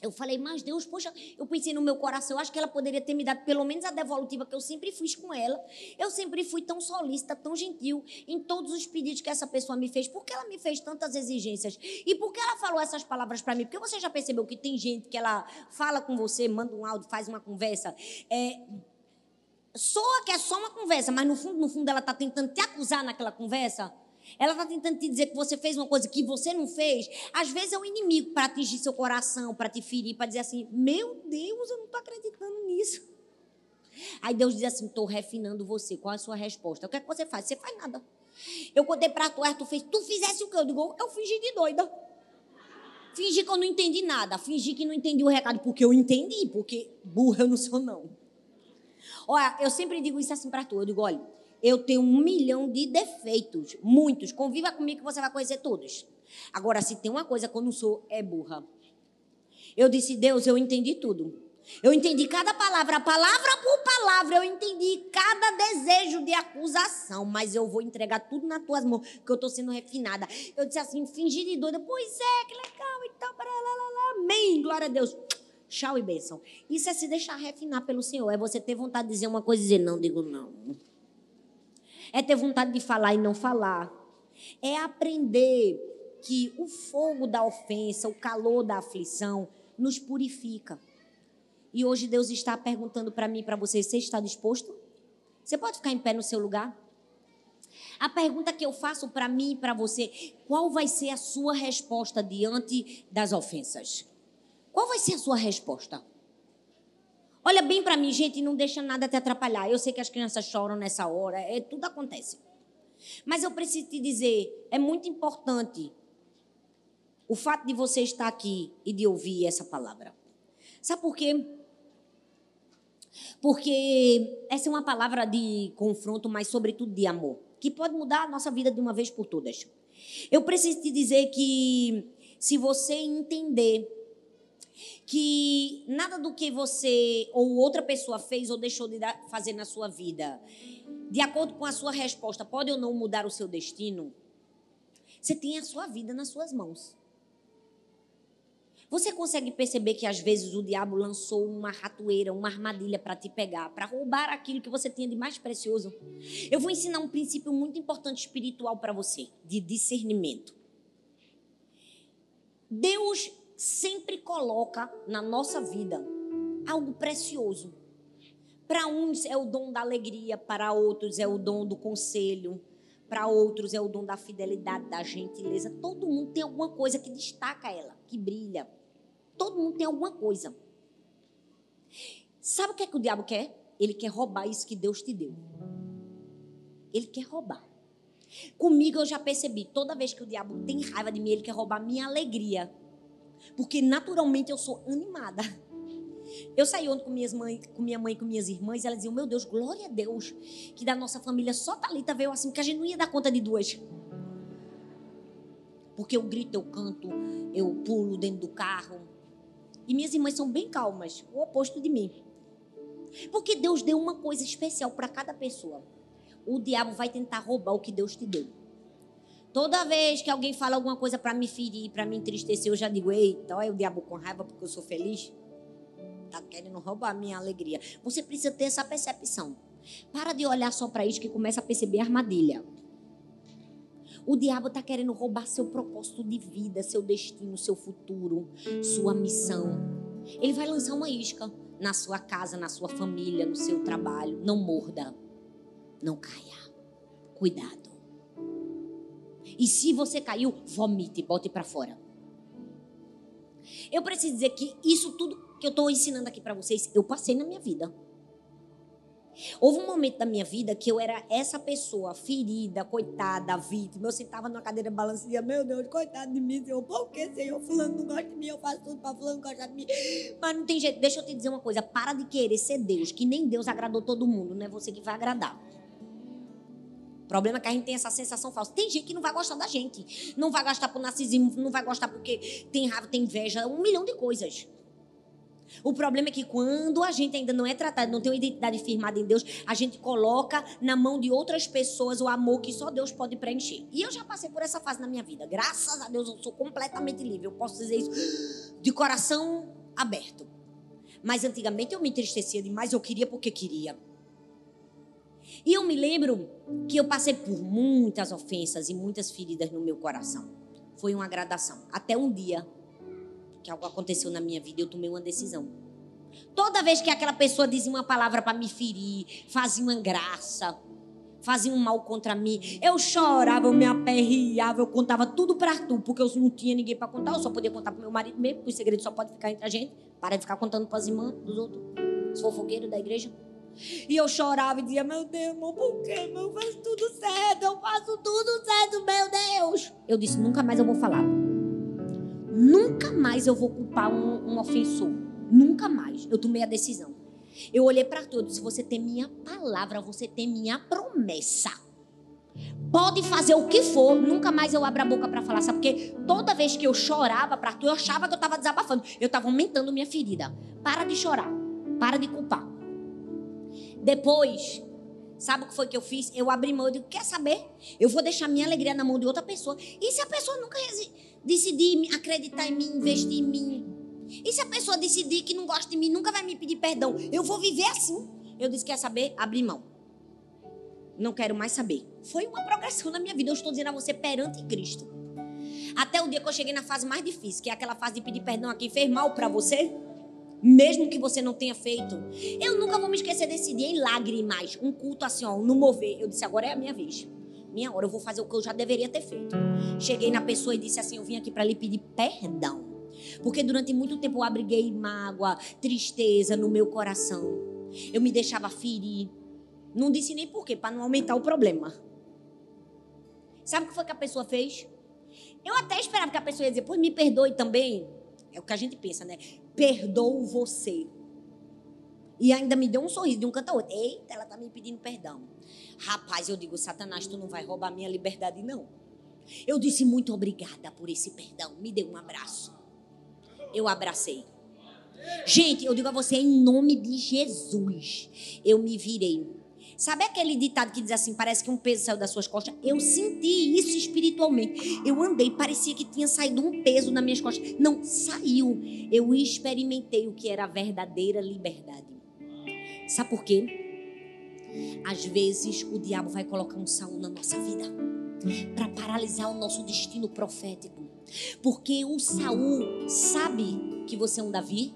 Speaker 1: Eu falei, mas Deus, poxa, eu pensei no meu coração, eu acho que ela poderia ter me dado pelo menos a devolutiva que eu sempre fiz com ela. Eu sempre fui tão solícita, tão gentil em todos os pedidos que essa pessoa me fez. Por que ela me fez tantas exigências? E por que ela falou essas palavras para mim? Porque você já percebeu que tem gente que ela fala com você, manda um áudio, faz uma conversa. É, soa que é só uma conversa, mas no fundo, no fundo, ela está tentando te acusar naquela conversa. Ela está tentando te dizer que você fez uma coisa que você não fez. Às vezes é um inimigo para atingir seu coração, para te ferir, para dizer assim: Meu Deus, eu não estou acreditando nisso. Aí Deus diz assim: Estou refinando você. Qual é a sua resposta? O que é que você faz? Você faz nada. Eu contei para tu, tu fez. Tu fizesse o que? Eu digo: Eu fingi de doida. Fingi que eu não entendi nada. Fingi que não entendi o recado, porque eu entendi. Porque burra eu não sou, não. Olha, eu sempre digo isso assim para tu. Eu digo: Olha eu tenho um milhão de defeitos, muitos. Conviva comigo que você vai conhecer todos. Agora, se tem uma coisa que eu não sou, é burra. Eu disse, Deus, eu entendi tudo. Eu entendi cada palavra, palavra por palavra, eu entendi cada desejo de acusação, mas eu vou entregar tudo nas tuas mãos, que eu estou sendo refinada. Eu disse assim, fingir de doida, pois é, que legal, então, lá, lá, lá, amém, glória a Deus. Tchau e bênção. Isso é se deixar refinar pelo Senhor, é você ter vontade de dizer uma coisa e dizer, não, digo não. É ter vontade de falar e não falar. É aprender que o fogo da ofensa, o calor da aflição, nos purifica. E hoje Deus está perguntando para mim para você: você está disposto? Você pode ficar em pé no seu lugar? A pergunta que eu faço para mim e para você: qual vai ser a sua resposta diante das ofensas? Qual vai ser a sua resposta? Olha bem para mim, gente, não deixa nada te atrapalhar. Eu sei que as crianças choram nessa hora, é, tudo acontece. Mas eu preciso te dizer, é muito importante o fato de você estar aqui e de ouvir essa palavra. Sabe por quê? Porque essa é uma palavra de confronto, mas sobretudo de amor, que pode mudar a nossa vida de uma vez por todas. Eu preciso te dizer que se você entender que nada do que você ou outra pessoa fez ou deixou de fazer na sua vida, de acordo com a sua resposta, pode ou não mudar o seu destino, você tem a sua vida nas suas mãos. Você consegue perceber que às vezes o diabo lançou uma ratoeira, uma armadilha para te pegar, para roubar aquilo que você tinha de mais precioso? Eu vou ensinar um princípio muito importante espiritual para você, de discernimento. Deus sempre coloca na nossa vida algo precioso. Para uns é o dom da alegria, para outros é o dom do conselho, para outros é o dom da fidelidade, da gentileza. Todo mundo tem alguma coisa que destaca ela, que brilha. Todo mundo tem alguma coisa. Sabe o que é que o diabo quer? Ele quer roubar isso que Deus te deu. Ele quer roubar. Comigo eu já percebi, toda vez que o diabo tem raiva de mim, ele quer roubar minha alegria. Porque naturalmente eu sou animada. Eu saí ontem com, minhas mãe, com minha mãe e com minhas irmãs, e elas diziam: Meu Deus, glória a Deus, que da nossa família só Thalita veio assim, porque a gente não ia dar conta de duas. Porque eu grito, eu canto, eu pulo dentro do carro, e minhas irmãs são bem calmas, o oposto de mim. Porque Deus deu uma coisa especial para cada pessoa. O diabo vai tentar roubar o que Deus te deu. Toda vez que alguém fala alguma coisa para me ferir, para me entristecer, eu já digo: eita, olha o diabo com raiva porque eu sou feliz. Tá querendo roubar a minha alegria. Você precisa ter essa percepção. Para de olhar só para isso que começa a perceber a armadilha. O diabo está querendo roubar seu propósito de vida, seu destino, seu futuro, sua missão. Ele vai lançar uma isca na sua casa, na sua família, no seu trabalho. Não morda. Não caia. Cuidado. E se você caiu, vomite, bote para fora. Eu preciso dizer que isso tudo que eu estou ensinando aqui para vocês, eu passei na minha vida. Houve um momento da minha vida que eu era essa pessoa ferida, coitada, vítima. Eu sentava numa cadeira balançia, meu Deus, coitado de mim, Senhor. Por que, Senhor? Fulano não gosta de mim, eu faço tudo para fulano gostar de mim. Mas não tem jeito. Deixa eu te dizer uma coisa. Para de querer ser Deus, que nem Deus agradou todo mundo. Não é você que vai agradar. Problema é que a gente tem essa sensação falsa. Tem gente que não vai gostar da gente. Não vai gostar por narcisismo, não vai gostar porque tem raiva, tem inveja, um milhão de coisas. O problema é que quando a gente ainda não é tratado, não tem uma identidade firmada em Deus, a gente coloca na mão de outras pessoas o amor que só Deus pode preencher. E eu já passei por essa fase na minha vida. Graças a Deus eu sou completamente livre. Eu posso dizer isso de coração aberto. Mas antigamente eu me entristecia demais, eu queria porque queria. E eu me lembro que eu passei por muitas ofensas e muitas feridas no meu coração. Foi uma gradação. Até um dia que algo aconteceu na minha vida, eu tomei uma decisão. Toda vez que aquela pessoa dizia uma palavra para me ferir, fazia uma graça, fazia um mal contra mim, eu chorava, eu me aperreava, eu contava tudo para Arthur, porque eu não tinha ninguém para contar, eu só podia contar para meu marido mesmo, porque o segredo só pode ficar entre a gente, para de ficar contando para as irmãs dos outros, os fofoqueiros da igreja. E eu chorava e dizia: Meu Deus, irmão, por quê? Eu faço tudo certo, eu faço tudo certo, meu Deus. Eu disse: Nunca mais eu vou falar. Nunca mais eu vou culpar um, um ofensor. Nunca mais. Eu tomei a decisão. Eu olhei para todos. Se você tem minha palavra, você tem minha promessa. Pode fazer o que for, nunca mais eu abro a boca para falar, sabe? Porque toda vez que eu chorava para tu, eu achava que eu estava desabafando. Eu estava aumentando minha ferida. Para de chorar. Para de culpar. Depois, sabe o que foi que eu fiz? Eu abri mão. Eu digo, quer saber? Eu vou deixar minha alegria na mão de outra pessoa. E se a pessoa nunca decidir acreditar em mim, investir em mim. E se a pessoa decidir que não gosta de mim, nunca vai me pedir perdão, eu vou viver assim. Eu disse: quer saber? Abri mão. Não quero mais saber. Foi uma progressão na minha vida. Eu estou dizendo a você perante Cristo. Até o dia que eu cheguei na fase mais difícil, que é aquela fase de pedir perdão a quem fez mal para você, mesmo que você não tenha feito. Eu nunca vou me esquecer desse dia em lágrimas, um culto assim, ó, no mover. Eu disse: agora é a minha vez. minha hora, eu vou fazer o que eu já deveria ter feito. Cheguei na pessoa e disse assim: Eu vim aqui para lhe pedir perdão. Porque durante muito tempo eu abriguei mágoa, tristeza no meu coração. Eu me deixava ferir. Não disse nem por quê, para não aumentar o problema. Sabe o que foi que a pessoa fez? Eu até esperava que a pessoa ia dizer, pois me perdoe também. É o que a gente pensa, né? Perdoo você. E ainda me deu um sorriso de um canto a outro. Eita, ela tá me pedindo perdão. Rapaz, eu digo, Satanás, tu não vai roubar minha liberdade, não. Eu disse muito obrigada por esse perdão. Me dê um abraço. Eu abracei. Gente, eu digo a você, em nome de Jesus, eu me virei. Sabe aquele ditado que diz assim: parece que um peso saiu das suas costas? Eu senti isso espiritualmente. Eu andei, parecia que tinha saído um peso nas minhas costas. Não, saiu. Eu experimentei o que era a verdadeira liberdade. Sabe por quê? Às vezes o diabo vai colocar um Saul na nossa vida para paralisar o nosso destino profético. Porque o Saul sabe que você é um Davi,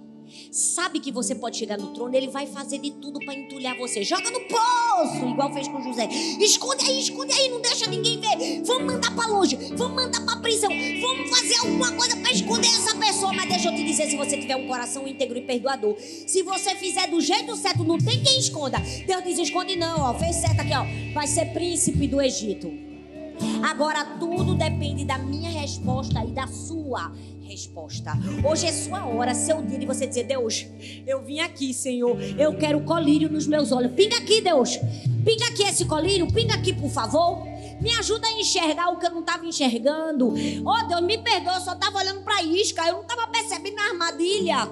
Speaker 1: sabe que você pode chegar no trono, ele vai fazer de tudo para entulhar você. Joga no poço, igual fez com José. Esconde aí, esconde aí, não deixa ninguém ver. Vamos mandar para longe, vamos mandar para prisão, vamos fazer alguma coisa para esconder essa pessoa. Mas deixa eu te dizer, se você tiver um coração íntegro e perdoador, se você fizer do jeito certo, não tem quem esconda. Deus diz: esconde não, ó, fez certo aqui, ó. Vai ser príncipe do Egito. Agora tudo depende da minha resposta e da sua resposta. Hoje é sua hora, seu dia de você dizer: Deus, eu vim aqui, Senhor. Eu quero colírio nos meus olhos. Pinga aqui, Deus. Pinga aqui esse colírio. Pinga aqui, por favor. Me ajuda a enxergar o que eu não estava enxergando. Oh, Deus, me perdoa, eu só estava olhando para isca. Eu não estava percebendo a armadilha.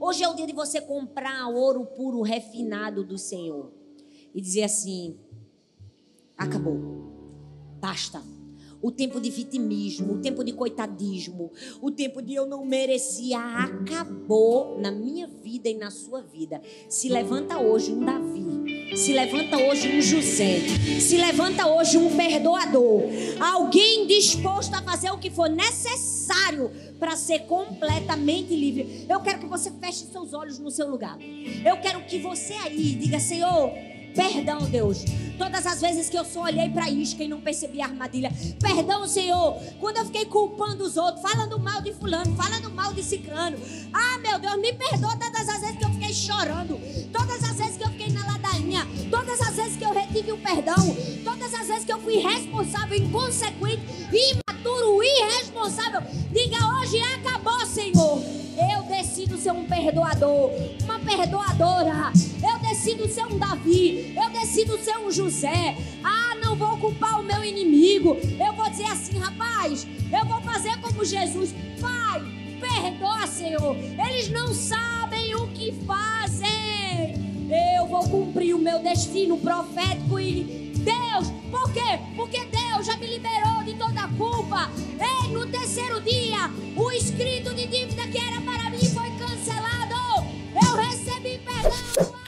Speaker 1: Hoje é o dia de você comprar ouro puro refinado do Senhor. E dizer assim: acabou. Basta o tempo de vitimismo, o tempo de coitadismo, o tempo de eu não merecia, acabou na minha vida e na sua vida. Se levanta hoje um Davi, se levanta hoje um José, se levanta hoje um perdoador, alguém disposto a fazer o que for necessário para ser completamente livre. Eu quero que você feche seus olhos no seu lugar. Eu quero que você aí diga, Senhor. Perdão, Deus. Todas as vezes que eu só olhei para isca e não percebi a armadilha. Perdão, Senhor. Quando eu fiquei culpando os outros, falando mal de fulano, falando mal de ciclano. Ah, meu Deus, me perdoa todas as vezes que eu fiquei chorando. Todas as vezes que eu fiquei na ladainha. Todas as vezes que eu retive o perdão. Todas as vezes que eu fui responsável, inconsequente, imaturo, irresponsável. Diga hoje acabou, ser um perdoador, uma perdoadora. Eu decido ser um Davi, eu decido ser um José. Ah, não vou culpar o meu inimigo. Eu vou dizer assim, rapaz, eu vou fazer como Jesus. Pai, perdoa, Senhor. Eles não sabem o que fazem. Eu vou cumprir o meu destino profético e Deus, por quê? Porque Deus já me liberou de toda a culpa. Ei, no terceiro dia, o escrito de dívida que era para mim you